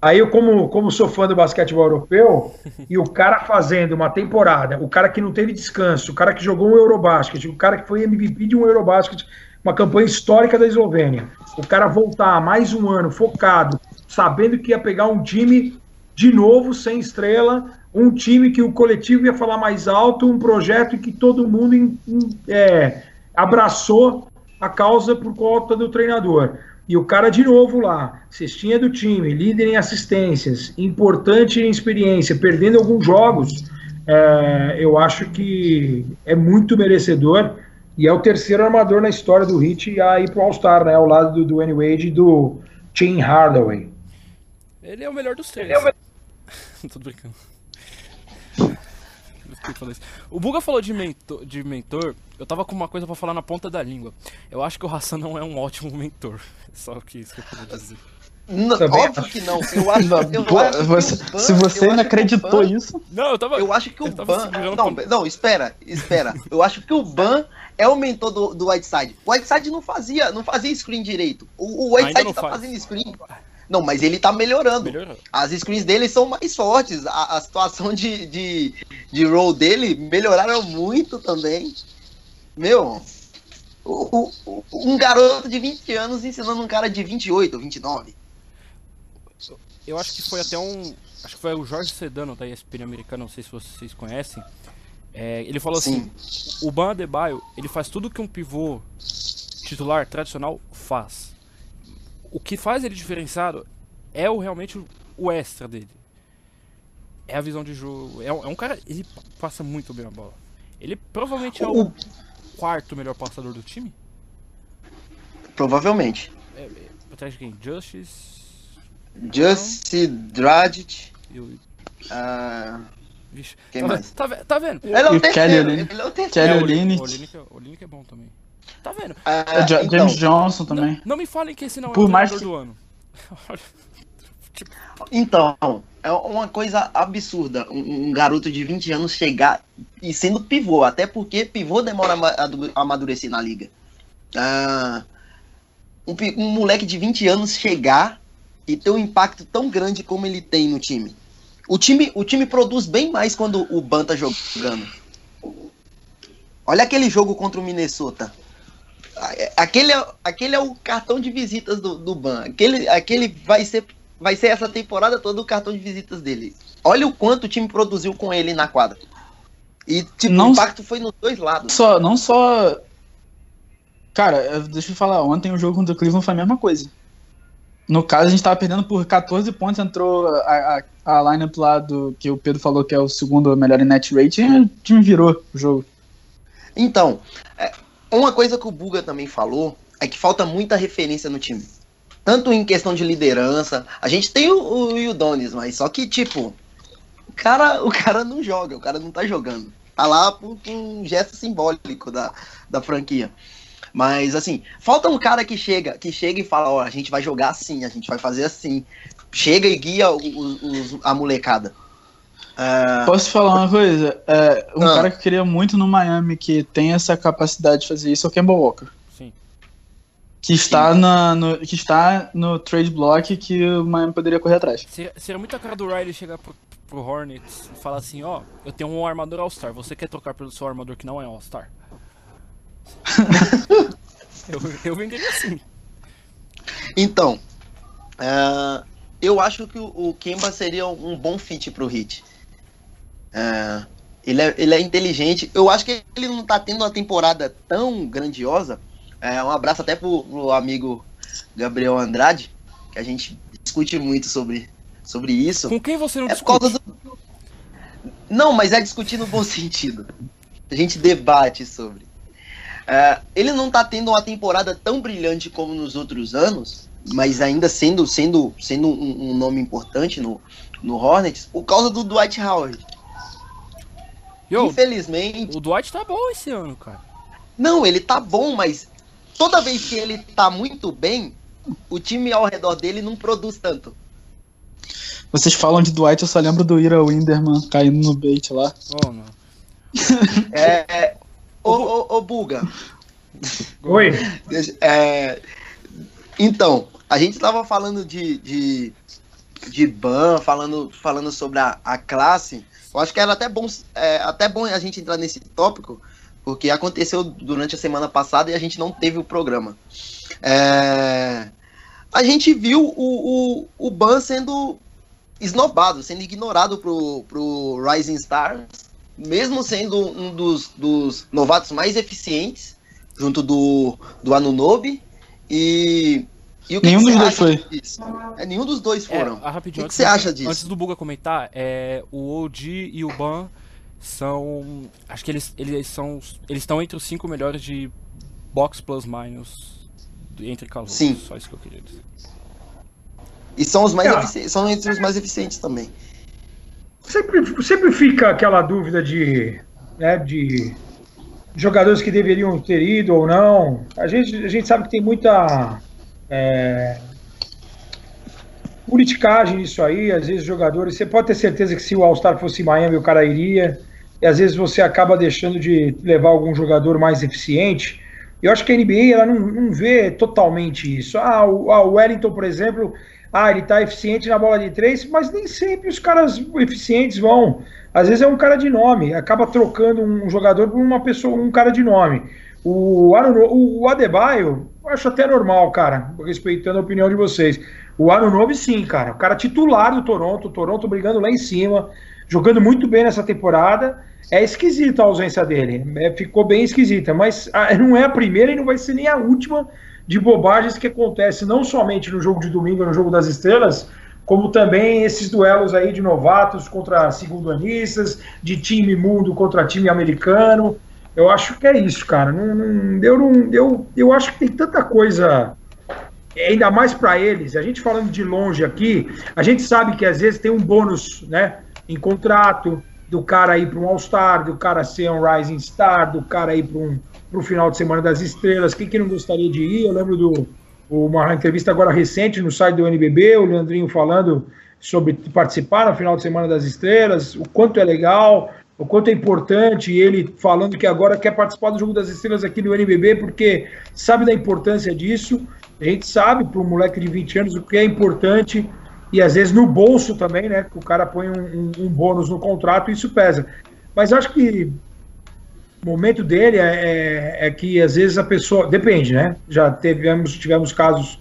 Aí eu, como, como sou fã do basquetebol europeu, e o cara fazendo uma temporada, o cara que não teve descanso, o cara que jogou um Eurobasket, o cara que foi MVP de um Eurobasket, uma campanha histórica da Eslovênia, o cara voltar mais um ano focado, sabendo que ia pegar um time de novo, sem estrela, um time que o coletivo ia falar mais alto, um projeto que todo mundo em, em, é, abraçou a causa por conta do treinador. E o cara de novo lá, cestinha do time, líder em assistências, importante em experiência, perdendo alguns jogos, é, eu acho que é muito merecedor. E é o terceiro armador na história do Hit a ir pro All-Star, né? Ao lado do Dwayne Wade e do Tim Hardaway. Ele é o melhor dos três. Ele é o melhor. Tô brincando. O Buga falou de mentor, de mentor, eu tava com uma coisa para falar na ponta da língua. Eu acho que o Hassan não é um ótimo mentor. Só que isso que eu queria dizer. Não, óbvio que não. Eu acho, eu Pô, acho você, Ban, se você ainda acreditou Ban, isso. Não, eu tava. Eu acho que o Ban. Não, não, espera, espera. eu acho que o Ban é o mentor do, do Whiteside. O Whiteside não fazia, não fazia screen direito. O, o Whiteside tá faz. fazendo screen. Não, mas ele tá melhorando. Melhorou. As screens dele são mais fortes. A, a situação de, de, de roll dele melhoraram muito também. Meu, o, o, um garoto de 20 anos ensinando um cara de 28, 29. Eu acho que foi até um. Acho que foi o Jorge Sedano da ESPN americana, não sei se vocês conhecem. É, ele falou Sim. assim: o Ban Adebayo, ele faz tudo que um pivô titular tradicional faz o que faz ele diferenciado é o, realmente o, extra dele. É a visão de jogo. É, é, um cara. Ele passa muito bem a bola. Ele provavelmente é o, o quarto melhor passador do time. Provavelmente. É, é, atrás de quem? Justice. Justice, Dragic. E o. Uh... Vixe. Quem tá mais? Tá, tá vendo? Ele é o terceiro. Ele é o terceiro. Kelly Olynyk. O é bom também. Tá vendo? Uh, James então, Johnson também. Não, não, me falem que esse não é Por o mais que... do ano. Então, é uma coisa absurda um, um, garoto de 20 anos chegar e sendo pivô, até porque pivô demora a amadurecer na liga. Uh, um, um moleque de 20 anos chegar e ter um impacto tão grande como ele tem no time. O time, o time produz bem mais quando o Ban tá jogando. Olha aquele jogo contra o Minnesota. Aquele é, aquele é o cartão de visitas do, do Ban. Aquele, aquele vai ser vai ser essa temporada toda o cartão de visitas dele. Olha o quanto o time produziu com ele na quadra. E tipo, não, o impacto foi nos dois lados. Só, não só. Cara, deixa eu falar, ontem o jogo contra o Cleveland foi a mesma coisa. No caso, a gente tava perdendo por 14 pontos, entrou a, a, a lineup lá do que o Pedro falou que é o segundo melhor em net rate e o time virou o jogo. Então, é, uma coisa que o Buga também falou é que falta muita referência no time. Tanto em questão de liderança. A gente tem o, o Yudonis, mas só que, tipo, o cara, o cara não joga, o cara não tá jogando. Tá lá por, por um gesto simbólico da, da franquia. Mas assim, falta um cara que chega, que chega e fala, ó, a gente vai jogar assim, a gente vai fazer assim. Chega e guia o, o, a molecada. É... Posso falar uma coisa? É, um cara que eu queria muito no Miami que tem essa capacidade de fazer isso é o Kemba Walker. Sim. Que está, Sim. Na, no, que está no trade block que o Miami poderia correr atrás. Seria, seria muita cara do Riley chegar pro, pro Hornets e falar assim, ó, eu tenho um armador All-Star, você quer trocar pelo seu armador que não é All-Star? eu, eu venderia assim. Então, uh, eu acho que o, o Kemba seria um bom fit pro Heat. É, ele, é, ele é inteligente. Eu acho que ele não tá tendo uma temporada tão grandiosa. É, um abraço até pro, pro amigo Gabriel Andrade, que a gente discute muito sobre, sobre isso. Com quem você não é discute? Do... Não, mas é discutir no bom sentido. A gente debate sobre. É, ele não tá tendo uma temporada tão brilhante como nos outros anos, mas ainda sendo, sendo, sendo um, um nome importante no, no Hornets, por causa do Dwight Howard. Yo, Infelizmente. O Dwight tá bom esse ano, cara. Não, ele tá bom, mas toda vez que ele tá muito bem, o time ao redor dele não produz tanto. Vocês falam de Dwight, eu só lembro do Ira Winderman caindo no bait lá. Oh, não. é. Ô, ô, ô, Buga. Oi. É, então, a gente tava falando de, de, de ban, falando, falando sobre a, a classe. Eu acho que era até bom, é, até bom a gente entrar nesse tópico, porque aconteceu durante a semana passada e a gente não teve o programa. É, a gente viu o, o, o Ban sendo esnobado, sendo ignorado pro, pro Rising Stars, mesmo sendo um dos, dos novatos mais eficientes, junto do, do Anunobi. E, e o que Nenhum que dos dois foi. disso? É, nenhum dos dois É, foram. ah, rapidinho, O que antes você do- acha disso? Antes do Buga comentar, é, o OG e o Ban são. Acho que eles, eles são. Eles estão entre os cinco melhores de box plus minus entre calouros. Sim. Só isso que eu queria dizer. E são os mais Ah. eficientes, são entre os mais eficientes também. Sempre, sempre fica aquela dúvida de, né, de jogadores que deveriam ter ido ou não. A gente, a gente sabe que tem muita é, politicagem nisso aí. Às vezes, jogadores. Você pode ter certeza que se o All-Star fosse Miami, o cara iria. E às vezes você acaba deixando de levar algum jogador mais eficiente. Eu acho que a NBA ela não, não vê totalmente isso. Ah, o, ah, o Wellington, por exemplo, ah, ele tá eficiente na bola de três, mas nem sempre os caras eficientes vão. Às vezes é um cara de nome, acaba trocando um jogador por uma pessoa, um cara de nome. O, Anuno- o Adebayo, acho até normal, cara, respeitando a opinião de vocês. O Anunobi, sim, cara. O cara titular do Toronto, o Toronto brigando lá em cima, jogando muito bem nessa temporada. É esquisita a ausência dele. É, ficou bem esquisita, mas ah, não é a primeira e não vai ser nem a última de bobagens que acontece não somente no jogo de domingo, no jogo das estrelas, como também esses duelos aí de novatos contra segundo-anistas, de time mundo contra time americano. Eu acho que é isso, cara. Não, não, eu, não, eu, eu acho que tem tanta coisa, ainda mais para eles. A gente falando de longe aqui, a gente sabe que às vezes tem um bônus, né, em contrato do cara ir para um All-Star, do cara ser um Rising Star, do cara ir para um pro final de semana das estrelas. Quem que não gostaria de ir? Eu lembro do uma entrevista agora recente no site do NBB, o Leandrinho falando sobre participar no final de semana das estrelas, o quanto é legal, o quanto é importante, ele falando que agora quer participar do jogo das estrelas aqui do NBB porque sabe da importância disso. A gente sabe para um moleque de 20 anos o que é importante e às vezes no bolso também, né? O cara põe um, um, um bônus no contrato e isso pesa. Mas acho que o momento dele é, é, é, que às vezes a pessoa. Depende, né? Já tivemos, tivemos casos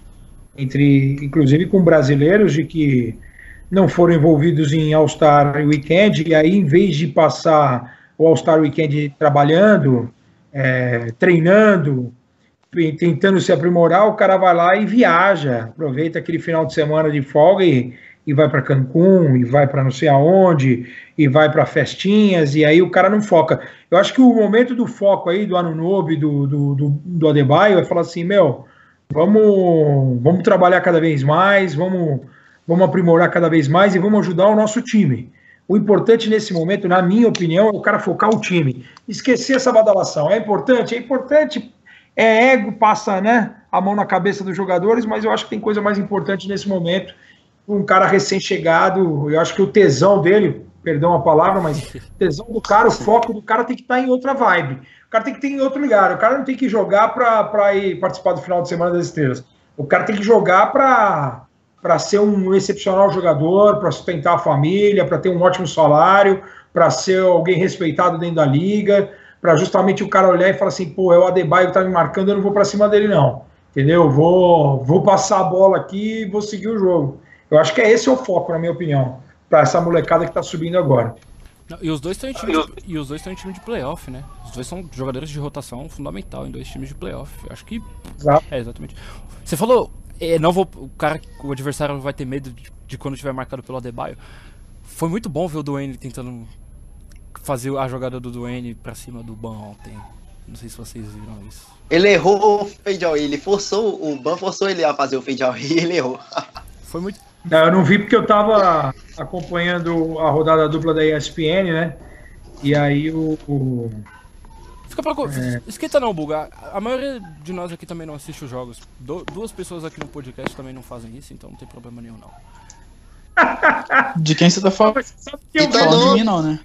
entre, inclusive com brasileiros, de que não foram envolvidos em All-Star Weekend, e aí, em vez de passar o All-Star Weekend trabalhando, é, treinando, tentando se aprimorar, o cara vai lá e viaja, aproveita aquele final de semana de folga e, e vai para Cancún, e vai para não sei aonde, e vai para festinhas, e aí o cara não foca. Eu acho que o momento do foco aí do Anunobi, do, do, do, do Adebayo, é falar assim, meu, vamos, vamos trabalhar cada vez mais, vamos, vamos aprimorar cada vez mais e vamos ajudar o nosso time. O importante nesse momento, na minha opinião, é o cara focar o time. Esquecer essa badalação. É importante? É importante. É ego, passa né, a mão na cabeça dos jogadores, mas eu acho que tem coisa mais importante nesse momento. Um cara recém-chegado, eu acho que o tesão dele, perdão a palavra, mas o tesão do cara, o foco do cara tem que estar em outra vibe. O cara tem que ter em outro lugar. O cara não tem que jogar para ir participar do final de semana das estrelas. O cara tem que jogar para para ser um excepcional jogador, para sustentar a família, para ter um ótimo salário, para ser alguém respeitado dentro da liga, para justamente o cara olhar e falar assim, pô, é o Adebayo que tá me marcando, eu não vou para cima dele não, entendeu? Vou, vou passar a bola aqui e vou seguir o jogo. Eu acho que é esse o foco, na minha opinião, para essa molecada que tá subindo agora. Não, e os dois estão em time de, e os dois estão em time de playoff, né? Os dois são jogadores de rotação fundamental em dois times de playoff. Eu acho que Exato. é exatamente. Você falou é, não vou, o cara, o adversário vai ter medo de, de quando estiver marcado pelo Adebayo. Foi muito bom ver o Duane tentando fazer a jogada do Duane pra cima do Ban ontem. Não sei se vocês viram isso. Ele errou o fade away, ele forçou, o Ban forçou ele a fazer o fade away e ele errou. Foi muito. Não, eu não vi porque eu tava acompanhando a rodada dupla da ESPN, né? E aí o. o... Fica pra... é. Esquenta não, Buga. A maioria de nós aqui também não assiste os jogos. Du duas pessoas aqui no podcast também não fazem isso, então não tem problema nenhum, não. De quem você tá falando? Então, falando de mim, não, né?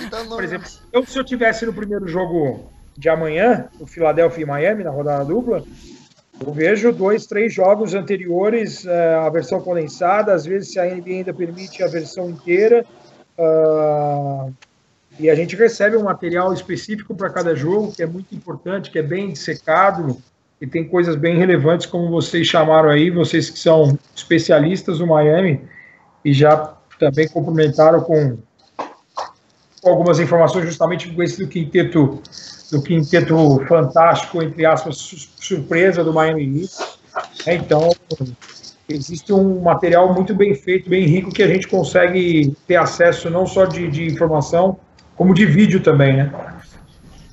Então, não... Por exemplo, eu, se eu tivesse no primeiro jogo de amanhã, o Philadelphia e Miami, na rodada dupla, eu vejo dois, três jogos anteriores, uh, a versão condensada, às vezes se a NBA ainda permite a versão inteira. Uh, e a gente recebe um material específico para cada jogo, que é muito importante, que é bem dissecado, e tem coisas bem relevantes, como vocês chamaram aí, vocês que são especialistas do Miami. e já também complementaram com, algumas informações justamente com esse do quinteto do quinteto fantástico, entre aspas, surpresa do Miami Heat. É, então, existe um material muito bem feito, bem rico, que a gente consegue ter acesso não só de, de informação, como de vídeo também, né?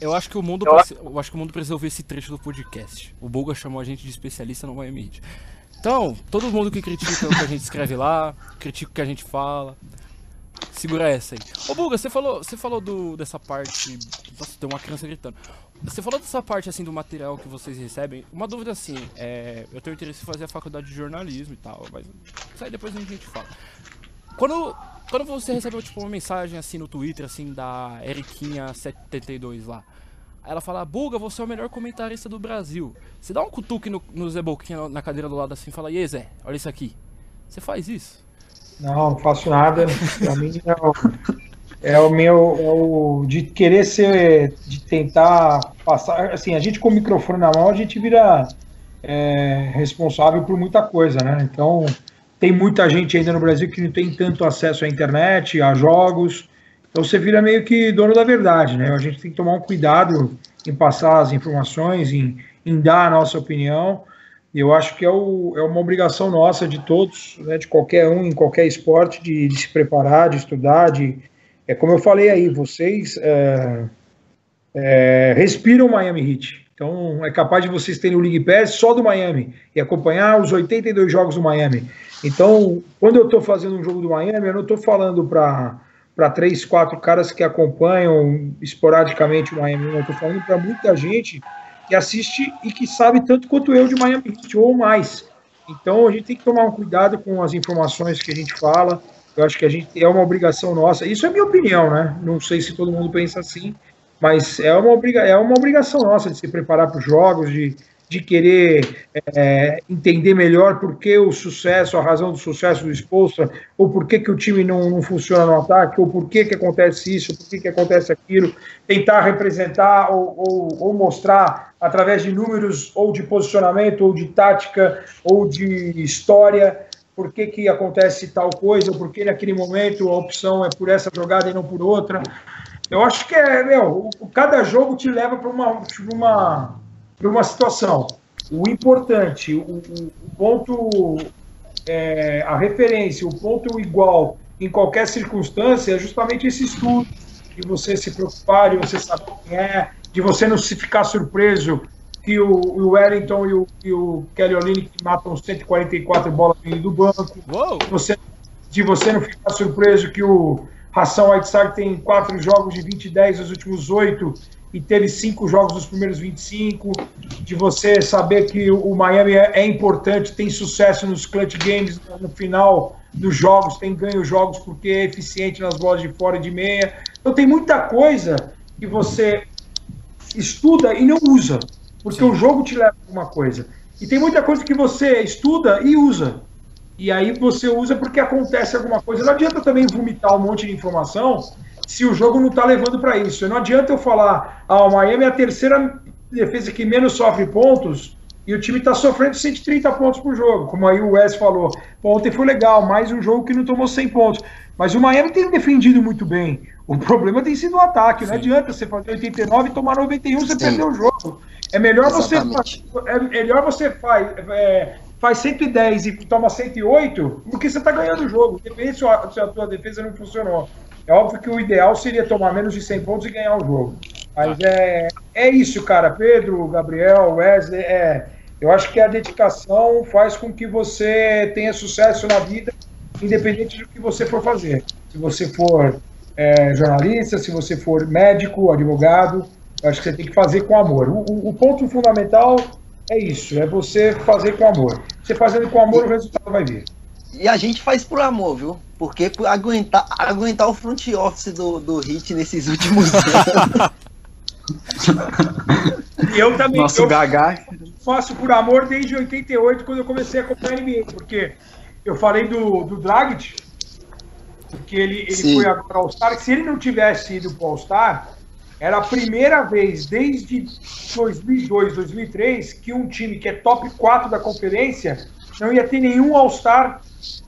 Eu acho que o mundo, eu... eu acho que o mundo precisa ouvir esse trecho do podcast. O Bulga chamou a gente de especialista no Miami Heat. Então, todo mundo que critica o que a gente escreve lá, critica o que a gente fala, segura essa aí. Ô Bulga, você falou, você falou do, dessa parte. Nossa, tem uma criança gritando. Você falou dessa parte assim do material que vocês recebem. Uma dúvida assim, é, eu tenho interesse em fazer a faculdade de jornalismo e tal, mas isso aí depois a gente fala. Quando, quando você recebeu tipo uma mensagem assim no Twitter assim da Eriquinha72 lá, ela fala, Buga, você é o melhor comentarista do Brasil. Você dá um cutuque no, no Zé Boquinha na cadeira do lado assim e fala, e Zé, olha isso aqui. Você faz isso? Não, não faço nada. Pra mim é o, é o meu. É o de querer ser. De tentar passar. Assim, a gente com o microfone na mão, a gente vira é, responsável por muita coisa, né? Então, tem muita gente ainda no Brasil que não tem tanto acesso à internet, a jogos. Então você vira meio que dono da verdade, né? A gente tem que tomar um cuidado em passar as informações, em, em dar a nossa opinião. E eu acho que é, o, é uma obrigação nossa, de todos, né, de qualquer um, em qualquer esporte, de, de se preparar, de estudar, de, é como eu falei aí, vocês é, é, respiram Miami Heat. Então é capaz de vocês terem o League Pass só do Miami e acompanhar os 82 jogos do Miami. Então, quando eu estou fazendo um jogo do Miami, eu não estou falando para três, quatro caras que acompanham esporadicamente o Miami. Eu estou falando para muita gente que assiste e que sabe tanto quanto eu de Miami Heat ou mais. Então a gente tem que tomar um cuidado com as informações que a gente fala. Eu acho que a gente é uma obrigação nossa. Isso é minha opinião, né? Não sei se todo mundo pensa assim, mas é uma, obriga é uma obrigação nossa de se preparar para os jogos, de de querer é, entender melhor por que o sucesso, a razão do sucesso do Spolstra, ou por que, que o time não, não funciona no ataque, ou por que, que acontece isso, por que, que acontece aquilo, tentar representar ou, ou, ou mostrar através de números, ou de posicionamento, ou de tática, ou de história, por que, que acontece tal coisa, ou por que naquele momento a opção é por essa jogada e não por outra. Eu acho que é, meu, cada jogo te leva para uma, uma para uma situação. O importante, o, o ponto, é, a referência, o ponto igual em qualquer circunstância é justamente esse estudo, de você se preocupar, de você saber quem é, de você não se ficar surpreso que o, o Wellington e o, e o Kelly Olynyk matam 144 bolas do banco. Você, de você não ficar surpreso que o Ração Whiteside tem quatro jogos de 20 e 10 nos últimos oito e teve cinco jogos nos primeiros 25, de você saber que o Miami é, é, importante, tem sucesso nos clutch games no final dos jogos, tem ganho jogos porque é eficiente nas bolas de fora e de meia. Então tem muita coisa que você estuda e não usa, porque Sim. o jogo te leva a alguma coisa. E tem muita coisa que você estuda e usa. E aí você usa porque acontece alguma coisa. Não adianta também vomitar um monte de informação se o jogo não está levando para isso. Não adianta eu falar, ah, o Miami é a terceira defesa que menos sofre pontos e o time está sofrendo 130 pontos por jogo, como aí o Wes falou. Ontem foi legal, mais um jogo que não tomou 100 pontos. Mas o Miami tem defendido muito bem. O problema tem sido o ataque. Sim. Não adianta você fazer 89 e tomar 91, você Sim. perdeu o jogo. É melhor Exatamente. você é melhor você faz, é, faz 110 e toma 108, porque você está ganhando o jogo. Depende se a, se a tua defesa não funcionou. É óbvio que o ideal seria tomar menos de 100 pontos e ganhar o jogo. Mas é, é isso, cara. Pedro, Gabriel, Wesley, é, eu acho que a dedicação faz com que você tenha sucesso na vida, independente do que você for fazer. Se você for é, jornalista, se você for médico, advogado, eu acho que você tem que fazer com amor. O, o, o ponto fundamental é isso, é você fazer com amor. Você fazendo com amor, o resultado vai vir. E a gente faz por amor, viu? Porque aguentar, aguentar o front office do, do Hit nesses últimos anos. eu também. Nosso eu Gagá. Faço por amor desde 88, quando eu comecei a acompanhar NBA. Porque eu falei do, do Dragic, porque ele, ele foi agora All-Star. Se ele não tivesse ido para All-Star, era a primeira vez desde 2002, 2003 que um time que é top 4 da conferência não ia ter nenhum All-Star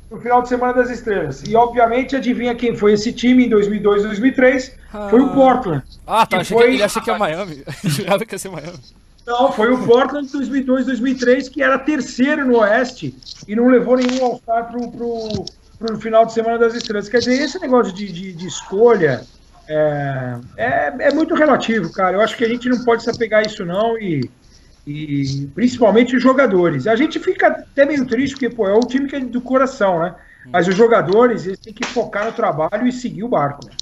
no final de Semana das Estrelas. E, obviamente, adivinha quem foi esse time em 2002 2003? Ah. Foi o Portland. Ah, tá. Achei foi... que, ele achei que é Miami. Jurava que ia ser Miami. Não, foi o Portland 2002 2003, que era terceiro no Oeste e não levou nenhum All-Star pro, pro, pro final de Semana das Estrelas. Quer dizer, esse negócio de, de, de escolha é, é, é, muito relativo, cara. Eu acho que a gente não pode se apegar a isso, não, e, e principalmente os jogadores. A gente fica até meio triste, porque pô, é o time que é do coração, né? Mas os jogadores eles têm que focar no trabalho e seguir o barco. Né?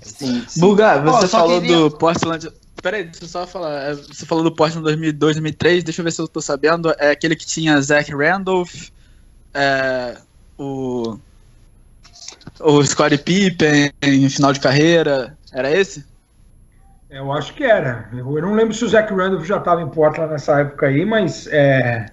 Sim, sim. Buga, você oh, falou queria... do Portland. Peraí, deixa eu só falar. É, você falou do Portland 2002, 2003. Deixa eu ver se eu tô sabendo. É aquele que tinha Zach Randolph, é, o o Scottie Pippen em final de carreira, era esse? Eu acho que era. Eu não lembro se o Zach Randolph já estava em Portland nessa época aí, mas é,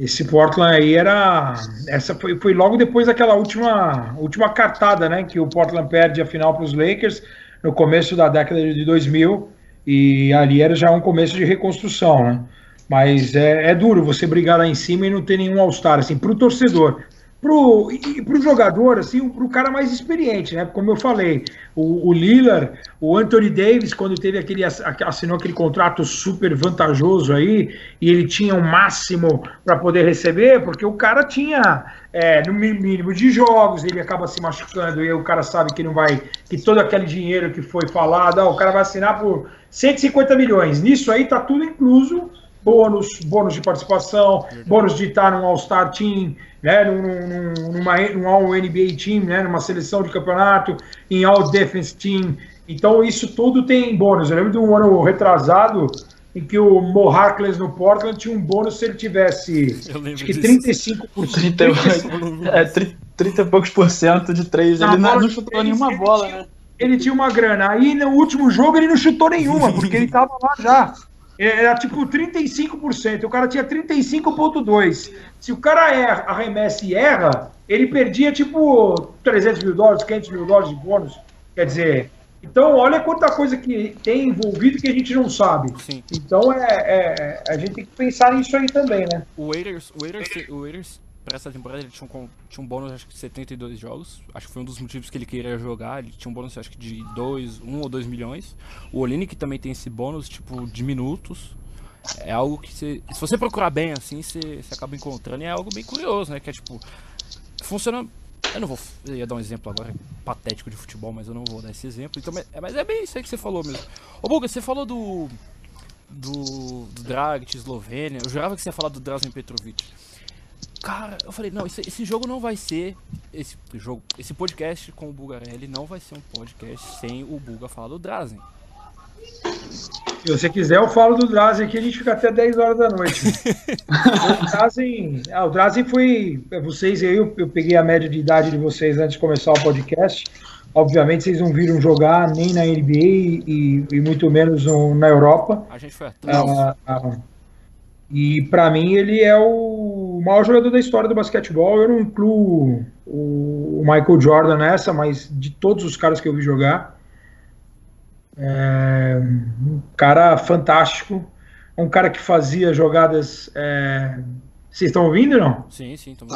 esse Portland aí era. Essa foi, foi logo depois daquela última, última cartada, né? Que o Portland perde a final para os Lakers no começo da década de 2000 e ali era já um começo de reconstrução, né? Mas é, é duro você brigar lá em cima e não ter nenhum All-Star, assim, para o torcedor pro, e pro jogador, assim, pro cara mais experiente, né? Como eu falei, o, o Lillard, o Anthony Davis, quando teve aquele, assinou aquele contrato super vantajoso aí, e ele tinha um máximo para poder receber, porque o cara tinha é, no mínimo de jogos, ele acaba se machucando, e o cara sabe que não vai, que todo aquele dinheiro que foi falado, ó, o cara vai assinar por 150 milhões. Nisso aí tá tudo incluso bônus, bônus de participação, bônus de estar num All-Star Team, né, num, num, numa, num All-NBA Team, né, numa seleção de campeonato, em All-Defense Team. Então, isso tudo tem bônus. Eu lembro de um ano retrasado em que o Mo Harkless no Portland tinha um bônus se ele tivesse acho que 35%. 30, é, 30, 30 e poucos por cento de três. ele não, não chutou ele, nenhuma bola, tinha, né? Ele tinha uma grana. Aí no último jogo ele não chutou nenhuma, porque ele tava lá já. Era tipo 35%. O cara tinha 35,2%. Se o cara erra, arremessa e erra, ele perdia tipo 300 mil dólares, 500 mil dólares de bônus. Quer dizer, então olha quanta coisa que tem envolvido que a gente não sabe. Sim. Então é, é, a gente tem que pensar nisso aí também, né? O Waiters, o o Waiters para essa temporada ele tinha um, tinha um bônus acho que de 72 jogos. Acho que foi um dos motivos que ele queria jogar. Ele tinha um bônus acho que de 2, 1 ou 2 milhões. O Olinick também tem esse bônus tipo de minutos. É algo que você, se você procurar bem assim, você, você acaba encontrando e é algo bem curioso, né? Que é tipo funciona eu não vou. Eu ia dar um exemplo agora patético de futebol, mas eu não vou dar esse exemplo. Então, mas, mas é bem isso aí que você falou mesmo. Ô, Buga, você falou do. Do, do Dragit, Eslovênia. Eu jurava que você ia falar do Drazen Petrovic. Cara, eu falei, não, esse, esse, jogo não vai ser. Esse jogo, esse podcast com o Bugarelli não vai ser um podcast sem o Buga falar do Drazen. Se você quiser, eu falo do Drazen aqui, a gente fica até 10 horas da noite. o, Drazen, ah, o Drazen foi. Vocês aí, eu, eu peguei a média de idade de vocês antes de começar o podcast. Obviamente, vocês não viram jogar nem na NBA e, e muito menos no, na Europa. A gente foi atrás. Ah, ah, e para mim ele é o maior jogador da história do basquetebol. Eu não incluo o Michael Jordan nessa, mas de todos os caras que eu vi jogar, é um cara fantástico. Um cara que fazia jogadas. É... Vocês estão ouvindo não? Sim, sim, estamos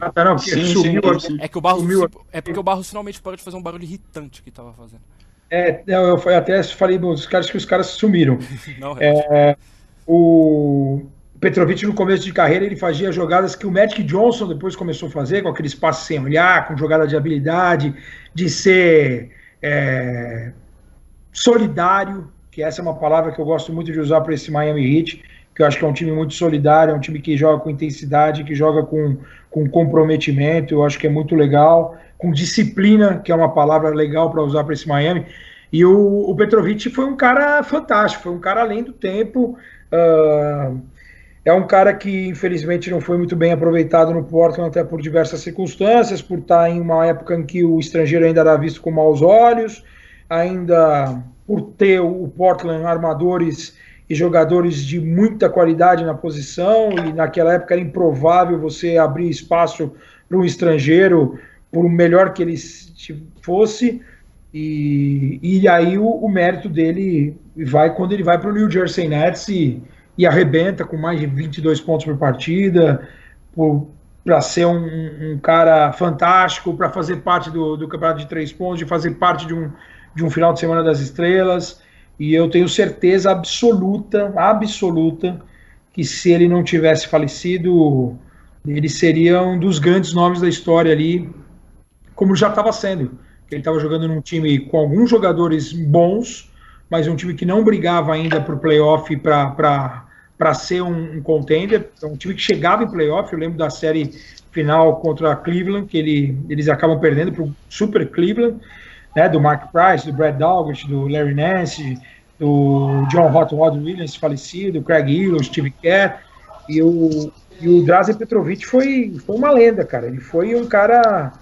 Ah, tá, não, porque sim, sumiu, sim, sim. É que o Barros, sumiu. é porque o Barros finalmente parou de fazer um barulho irritante que estava fazendo. É, eu até falei os caras que os caras sumiram. não, é, o Petrovic, no começo de carreira, ele fazia jogadas que o Magic Johnson depois começou a fazer, com aquele espaço sem olhar, com jogada de habilidade, de ser é, solidário, que essa é uma palavra que eu gosto muito de usar para esse Miami Heat, que eu acho que é um time muito solidário, é um time que joga com intensidade, que joga com, com comprometimento, eu acho que é muito legal, com disciplina, que é uma palavra legal para usar para esse Miami. E o, o Petrovic foi um cara fantástico, foi um cara além do tempo. Uh, é um cara que, infelizmente, não foi muito bem aproveitado no Portland, até por diversas circunstâncias, por estar em uma época em que o estrangeiro ainda era visto com maus olhos, ainda por ter o Portland armadores e jogadores de muita qualidade na posição, e naquela época era improvável você abrir espaço para um estrangeiro, por melhor que ele fosse. E, e aí o, o, mérito dele vai quando ele vai para o New Jersey Nets e, e arrebenta com mais de 22 pontos por partida, para ser um, um, cara fantástico, para fazer parte do, do campeonato de três pontos, de fazer parte de um, de um final de semana das estrelas. E eu tenho certeza absoluta, absoluta, que se ele não tivesse falecido, ele seria um dos grandes nomes da história ali, como já estava sendo. Ele estava jogando num time com alguns jogadores bons, mas um time que não brigava ainda para o playoff para ser um, um contender, é um time que chegava em playoff. Eu lembro da série final contra a Cleveland, que ele, eles acabam perdendo para o Super Cleveland né, do Mark Price, do Brad Dalglish, do Larry Nance, do John Hot Rod Williams, falecido, Craig Hill, Steve Kerr, e o, e o Drazen Petrovic foi, foi uma lenda, cara. Ele foi um cara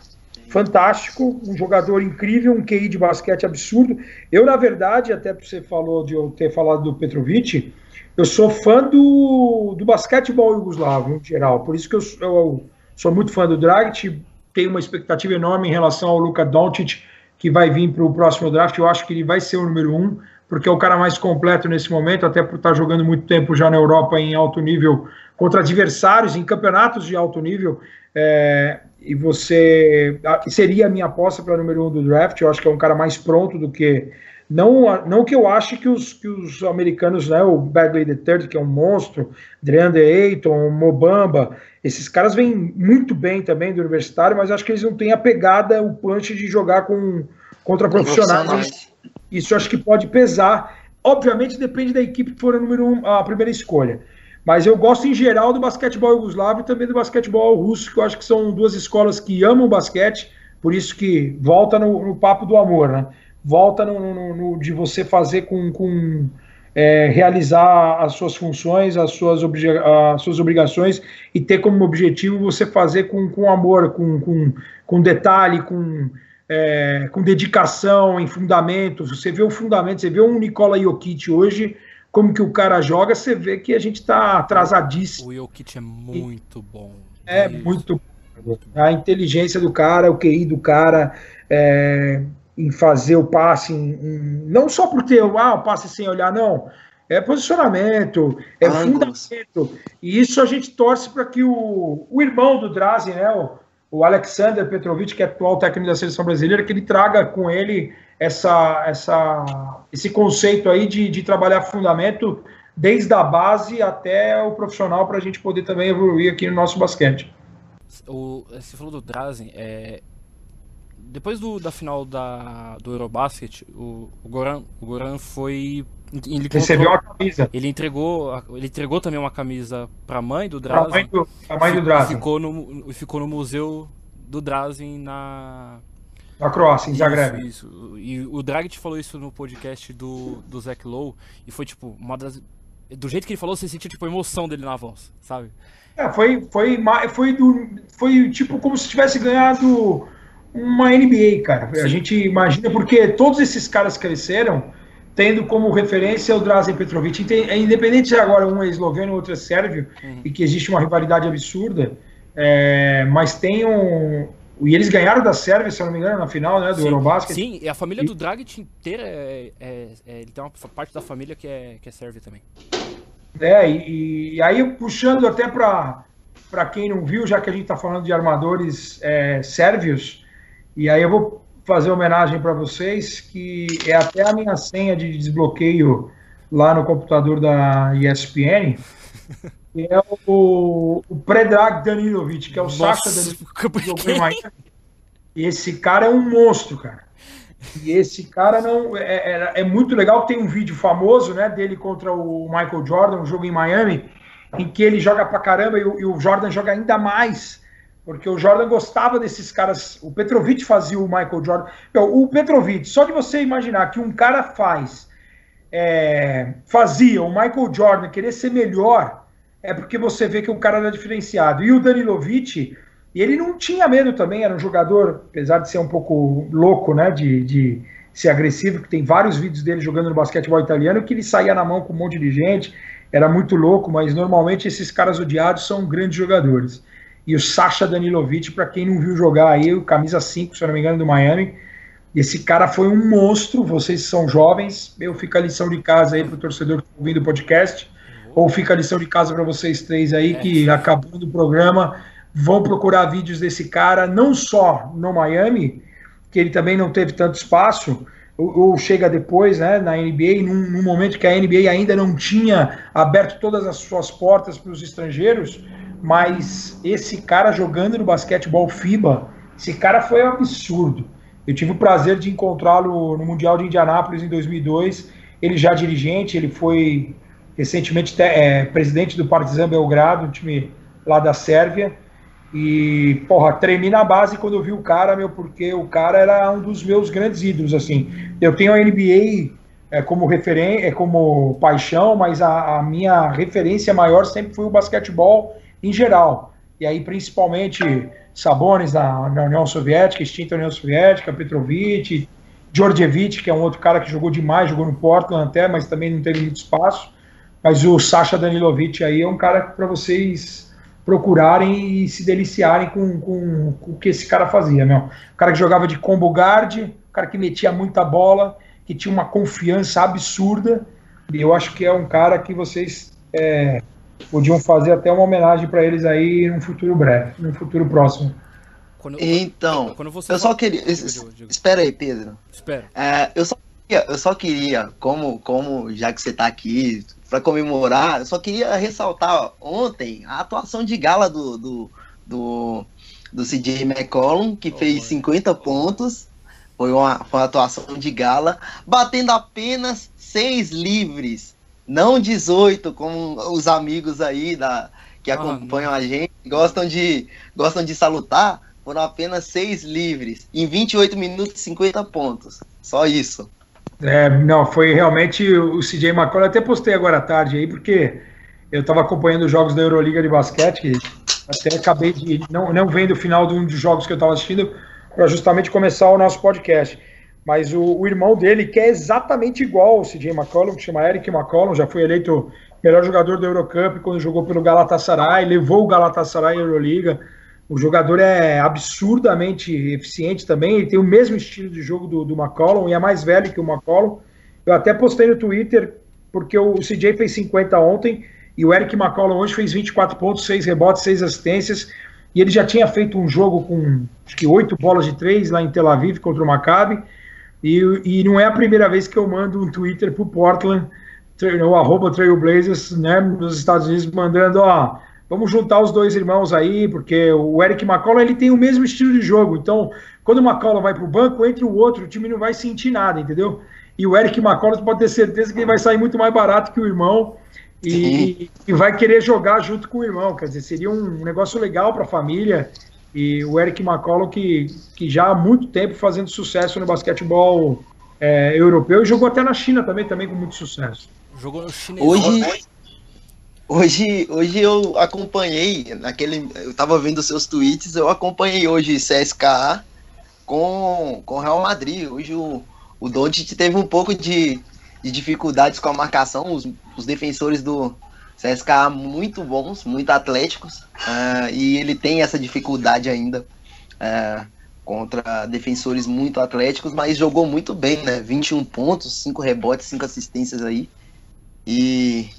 fantástico, um jogador incrível, um QI de basquete absurdo. Eu, na verdade, até você falou de eu ter falado do Petrovic, eu sou fã do, do basquetebol jugoslavo, em geral. Por isso que eu, eu sou muito fã do Dragic, tenho uma expectativa enorme em relação ao Luka Doncic, que vai vir para o próximo draft. Eu acho que ele vai ser o número um, porque é o cara mais completo nesse momento, até por estar jogando muito tempo já na Europa em alto nível contra adversários em campeonatos de alto nível. É, e você seria a minha aposta para número um do draft. Eu acho que é um cara mais pronto do que não, não que eu ache que os, que os americanos, né, o Bagley III, que é um monstro, DeAndre Ayton, Mobamba, esses caras vêm muito bem também do universitário, mas acho que eles não têm a pegada, o punch de jogar com, contra profissionais. Isso acho que pode pesar. Obviamente depende da equipe que for a, número um, a primeira escolha. Mas eu gosto em geral do basquetebol yugoslavo e também do basquetebol russo, que eu acho que são duas escolas que amam basquete, por isso que volta no, no papo do amor, né? Volta no, no, no, de você fazer com, com é, realizar as suas funções, as suas, as suas obrigações e ter como objetivo você fazer com, com amor, com, com, com detalhe, com, é, com dedicação, em fundamento. Você vê o fundamento, você vê um Nicola Jokic hoje, como que o cara joga, você vê que a gente está atrasadíssimo. O Jokic é muito bom. É, muito bom. A inteligência do cara, o QI do cara, é, em fazer o passe, em, em, não só por ter ah, o passe sem olhar, não. É posicionamento, é fundamento. E isso a gente torce para que o, o irmão do Drazen, né, o, o Alexander Petrovic, que é atual técnico da seleção brasileira, que ele traga com ele essa, essa, esse conceito aí de, de trabalhar fundamento desde a base até o profissional para a gente poder também evoluir aqui no nosso basquete. O, você falou do Drazen, é, depois do, da final da, do Eurobasket, o, o, Goran, o Goran foi. Ele recebeu a camisa. Ele entregou, ele entregou também uma camisa para a mãe do Drazen. Pra mãe do, a mãe do Drazen. Ficou no, ficou no museu do Drazen na. Na Croácia, em Zagreb. Isso, isso. E o Dragic falou isso no podcast do, do Zach Lowe. E foi tipo, uma das. Do jeito que ele falou, você sentiu tipo a emoção dele na voz, sabe? É, foi, foi, foi, do, foi tipo como se tivesse ganhado uma NBA, cara. A gente imagina, porque todos esses caras cresceram tendo como referência o Drazen Petrovic. É independente se agora um é esloveno e outro é sérvio, uhum. e que existe uma rivalidade absurda, é, mas tem um. E eles ganharam da Sérvia, se eu não me engano, na final né, do sim, Eurobasket. Sim, e a família do Dragic inteira é, é, é, ele tem uma parte da família que é, que é sérvia também. É, e, e aí puxando até para quem não viu, já que a gente está falando de armadores é, sérvios, e aí eu vou fazer homenagem para vocês, que é até a minha senha de desbloqueio lá no computador da ESPN, que é o, o Predrag Danilovic, que é o Nossa, Sasha Danilovic. E esse cara é um monstro, cara. E esse cara não é, é, é, muito legal. Tem um vídeo famoso, né, dele contra o Michael Jordan, um jogo em Miami, em que ele joga pra caramba e o, e o Jordan joga ainda mais porque o Jordan gostava desses caras. O Petrovic fazia o Michael Jordan. O Petrovic, só de você imaginar que um cara faz, é, fazia o Michael Jordan querer ser melhor, é porque você vê que o cara era diferenciado. E o Danilovic, ele não tinha medo também, era um jogador, apesar de ser um pouco louco, né, de, de ser agressivo, que tem vários vídeos dele jogando no basquetebol italiano, que ele saía na mão com um monte de gente, era muito louco, mas normalmente esses caras odiados são grandes jogadores e o Sasha Danilovic, para quem não viu jogar aí, o camisa 5, se eu não me engano, do Miami. Esse cara foi um monstro, vocês são jovens, eu fico a lição de casa aí para o torcedor que está ouvindo o podcast, ou fica a lição de casa para vocês três aí, que acabando o programa, vão procurar vídeos desse cara, não só no Miami, que ele também não teve tanto espaço, ou, ou chega depois, né, na NBA, num, num, momento que a NBA ainda não tinha aberto todas as suas portas para os estrangeiros, mas esse cara jogando no basquetebol FIBA, esse cara foi um absurdo. Eu tive o prazer de encontrá-lo no Mundial de Indianápolis em 2002, ele já dirigente, ele foi recentemente é, presidente do Partizan Belgrado, um time lá da Sérvia, e, porra, tremi na base quando eu vi o cara, meu, porque o cara era um dos meus grandes ídolos, assim. Eu tenho a NBA é, como referência, é, como paixão, mas a, a, minha referência maior sempre foi o basquetebol em geral. E aí, principalmente, Sabonis na, na União Soviética, extinta União Soviética, Petrovic, Djordjevic, que é um outro cara que jogou demais, jogou no Portland até, mas também não teve muito espaço. Mas o Sasha Danilovic aí é um cara para vocês procurarem e se deliciarem com, com, com, o que esse cara fazia, meu. O cara que jogava de combo guard, o cara que metia muita bola, que tinha uma confiança absurda. E eu acho que é um cara que vocês é, podiam fazer até uma homenagem para eles aí num futuro breve, num futuro próximo. Quando, então, quando você eu só queria. Espera aí, Pedro. Espera. É, eu, só, eu só queria, como, como já que você está aqui, para comemorar. Eu só queria ressaltar ontem a atuação de gala do, do, do, do CJ McCollum, que oh, fez 50 pontos. Foi uma, foi uma atuação de gala, batendo apenas seis livres, não 18, como os amigos aí da, que acompanham a gente gostam de, gostam de salutar. Foram apenas seis livres, em 28 minutos 50 pontos. Só isso. É, não, foi realmente o CJ McCollum. Até postei agora à tarde aí, porque eu estava acompanhando os jogos da Euroliga de basquete, até acabei de. Não, não vendo o final de um dos jogos que eu estava assistindo, para justamente começar o nosso podcast. Mas o, o, irmão dele, que é exatamente igual ao CJ McCollum, que chama Eric McCollum, já foi eleito melhor jogador da Eurocup quando jogou pelo Galatasaray, levou o Galatasaray à Euroliga. O jogador é absurdamente eficiente também, ele tem o mesmo estilo de jogo do, do McCollum e é mais velho que o McCollum. Eu até postei no Twitter, porque o CJ fez 50 ontem e o Eric McCollum hoje fez 24 pontos, 6 rebotes, 6 assistências. E ele já tinha feito um jogo com acho que 8 bolas de 3 lá em Tel Aviv contra o Maccabi. E, e não é a primeira vez que eu mando um Twitter pro Portland, o arroba Trailblazers, né, nos Estados Unidos, mandando, ó, Vamos juntar os dois irmãos aí, porque o Eric McCollum ele tem o mesmo estilo de jogo. Então, quando o McCollum vai para o banco, entre o outro, o time não vai sentir nada, entendeu? E o Eric McCollum pode ter certeza que ele vai sair muito mais barato que o irmão e, e vai querer jogar junto com o irmão. Quer dizer, seria um negócio legal para a família. E o Eric McCollum, que, que já há muito tempo fazendo sucesso no basquetebol é, europeu e jogou até na China também, também com muito sucesso. Jogou no chinês. Hoje, Hoje, hoje eu acompanhei, naquele, eu tava vendo seus tweets, eu acompanhei hoje CSKA com o Real Madrid. Hoje o, o Doncic teve um pouco de, de dificuldades com a marcação, os, os defensores do CSKA muito bons, muito atléticos, uh, e ele tem essa dificuldade ainda uh, contra defensores muito atléticos, mas jogou muito bem, né? 21 pontos, 5 rebotes, 5 assistências aí. E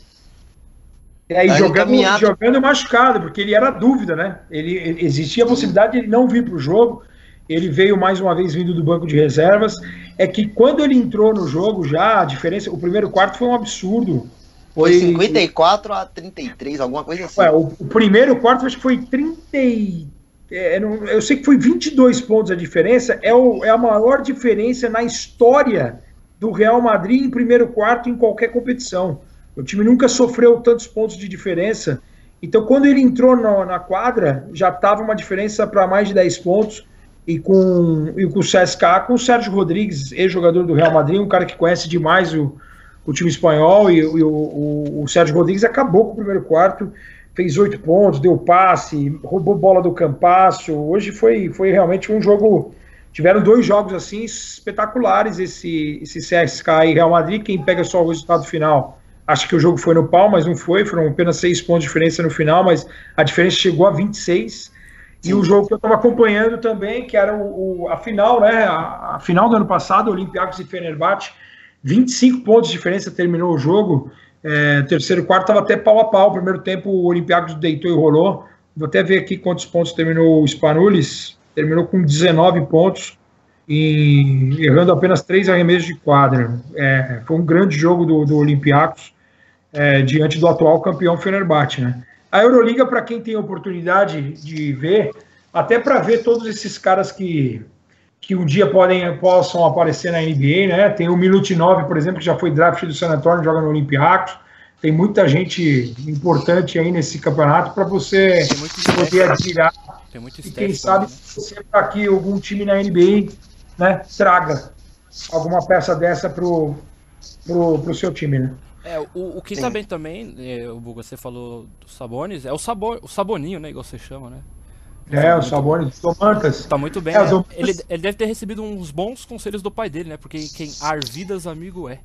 e aí, tá jogando, jogando machucado, porque ele era dúvida, né? Ele, ele existia a possibilidade de ele não vir para o jogo. Ele veio mais uma vez vindo do banco de reservas. É que quando ele entrou no jogo, já a diferença. O primeiro quarto foi um absurdo. Foi, foi 54 a 33, alguma coisa assim. Ué, o, o, primeiro quarto acho que foi 30. É, eu sei que foi 22 pontos a diferença. É, o, é a maior diferença na história do Real Madrid em primeiro quarto em qualquer competição. O time nunca sofreu tantos pontos de diferença. Então, quando ele entrou na, na quadra, já estava uma diferença para mais de 10 pontos. E com, e com o CSKA, com o Sérgio Rodrigues, ex-jogador do Real Madrid, um cara que conhece demais o, o time espanhol. E, e o, o, o, Sérgio Rodrigues acabou com o primeiro quarto, fez oito pontos, deu passe, roubou bola do Campasso. Hoje foi, foi realmente um jogo. Tiveram dois jogos assim espetaculares, esse, esse CSKA e Real Madrid. Quem pega só o resultado final Acho que o jogo foi no pau, mas não foi. Foram apenas seis pontos de diferença no final, mas a diferença chegou a 26. Sim. E o jogo que eu estava acompanhando também, que era o, o, a final, né? A, a, final do ano passado, Olympiacos e Fenerbahçe, 25 pontos de diferença terminou o jogo. É, terceiro quarto estava até pau a pau. Primeiro tempo o Olympiacos deitou e rolou. Vou até ver aqui quantos pontos terminou o Spanulis. Terminou com 19 pontos, e errando apenas três arremessos de quadra. É, foi um grande jogo do, do Olympiacos é, diante do atual campeão Fenerbahçe. Né? A Euroliga, para quem tem oportunidade de ver, até para ver todos esses caras que, que um dia podem, possam aparecer na NBA, né? Tem o Minute 9, por exemplo, que já foi draft do San Antonio, joga no Olympiacos. Tem muita gente importante aí nesse campeonato para você poder admirar. Tem muito e quem sabe né? você para que algum time na NBA né, traga alguma peça dessa pro, pro, pro seu time, né? É, o, o que também também, é, o Buga, você falou dos Sabones, é o, sabor, o Saboninho, né, igual você chama, né? É, o Sabonis, Tomantas. Tá muito bem, é, né? ele, ele deve ter recebido uns bons conselhos do pai dele, né? Porque quem Arvidas amigo é.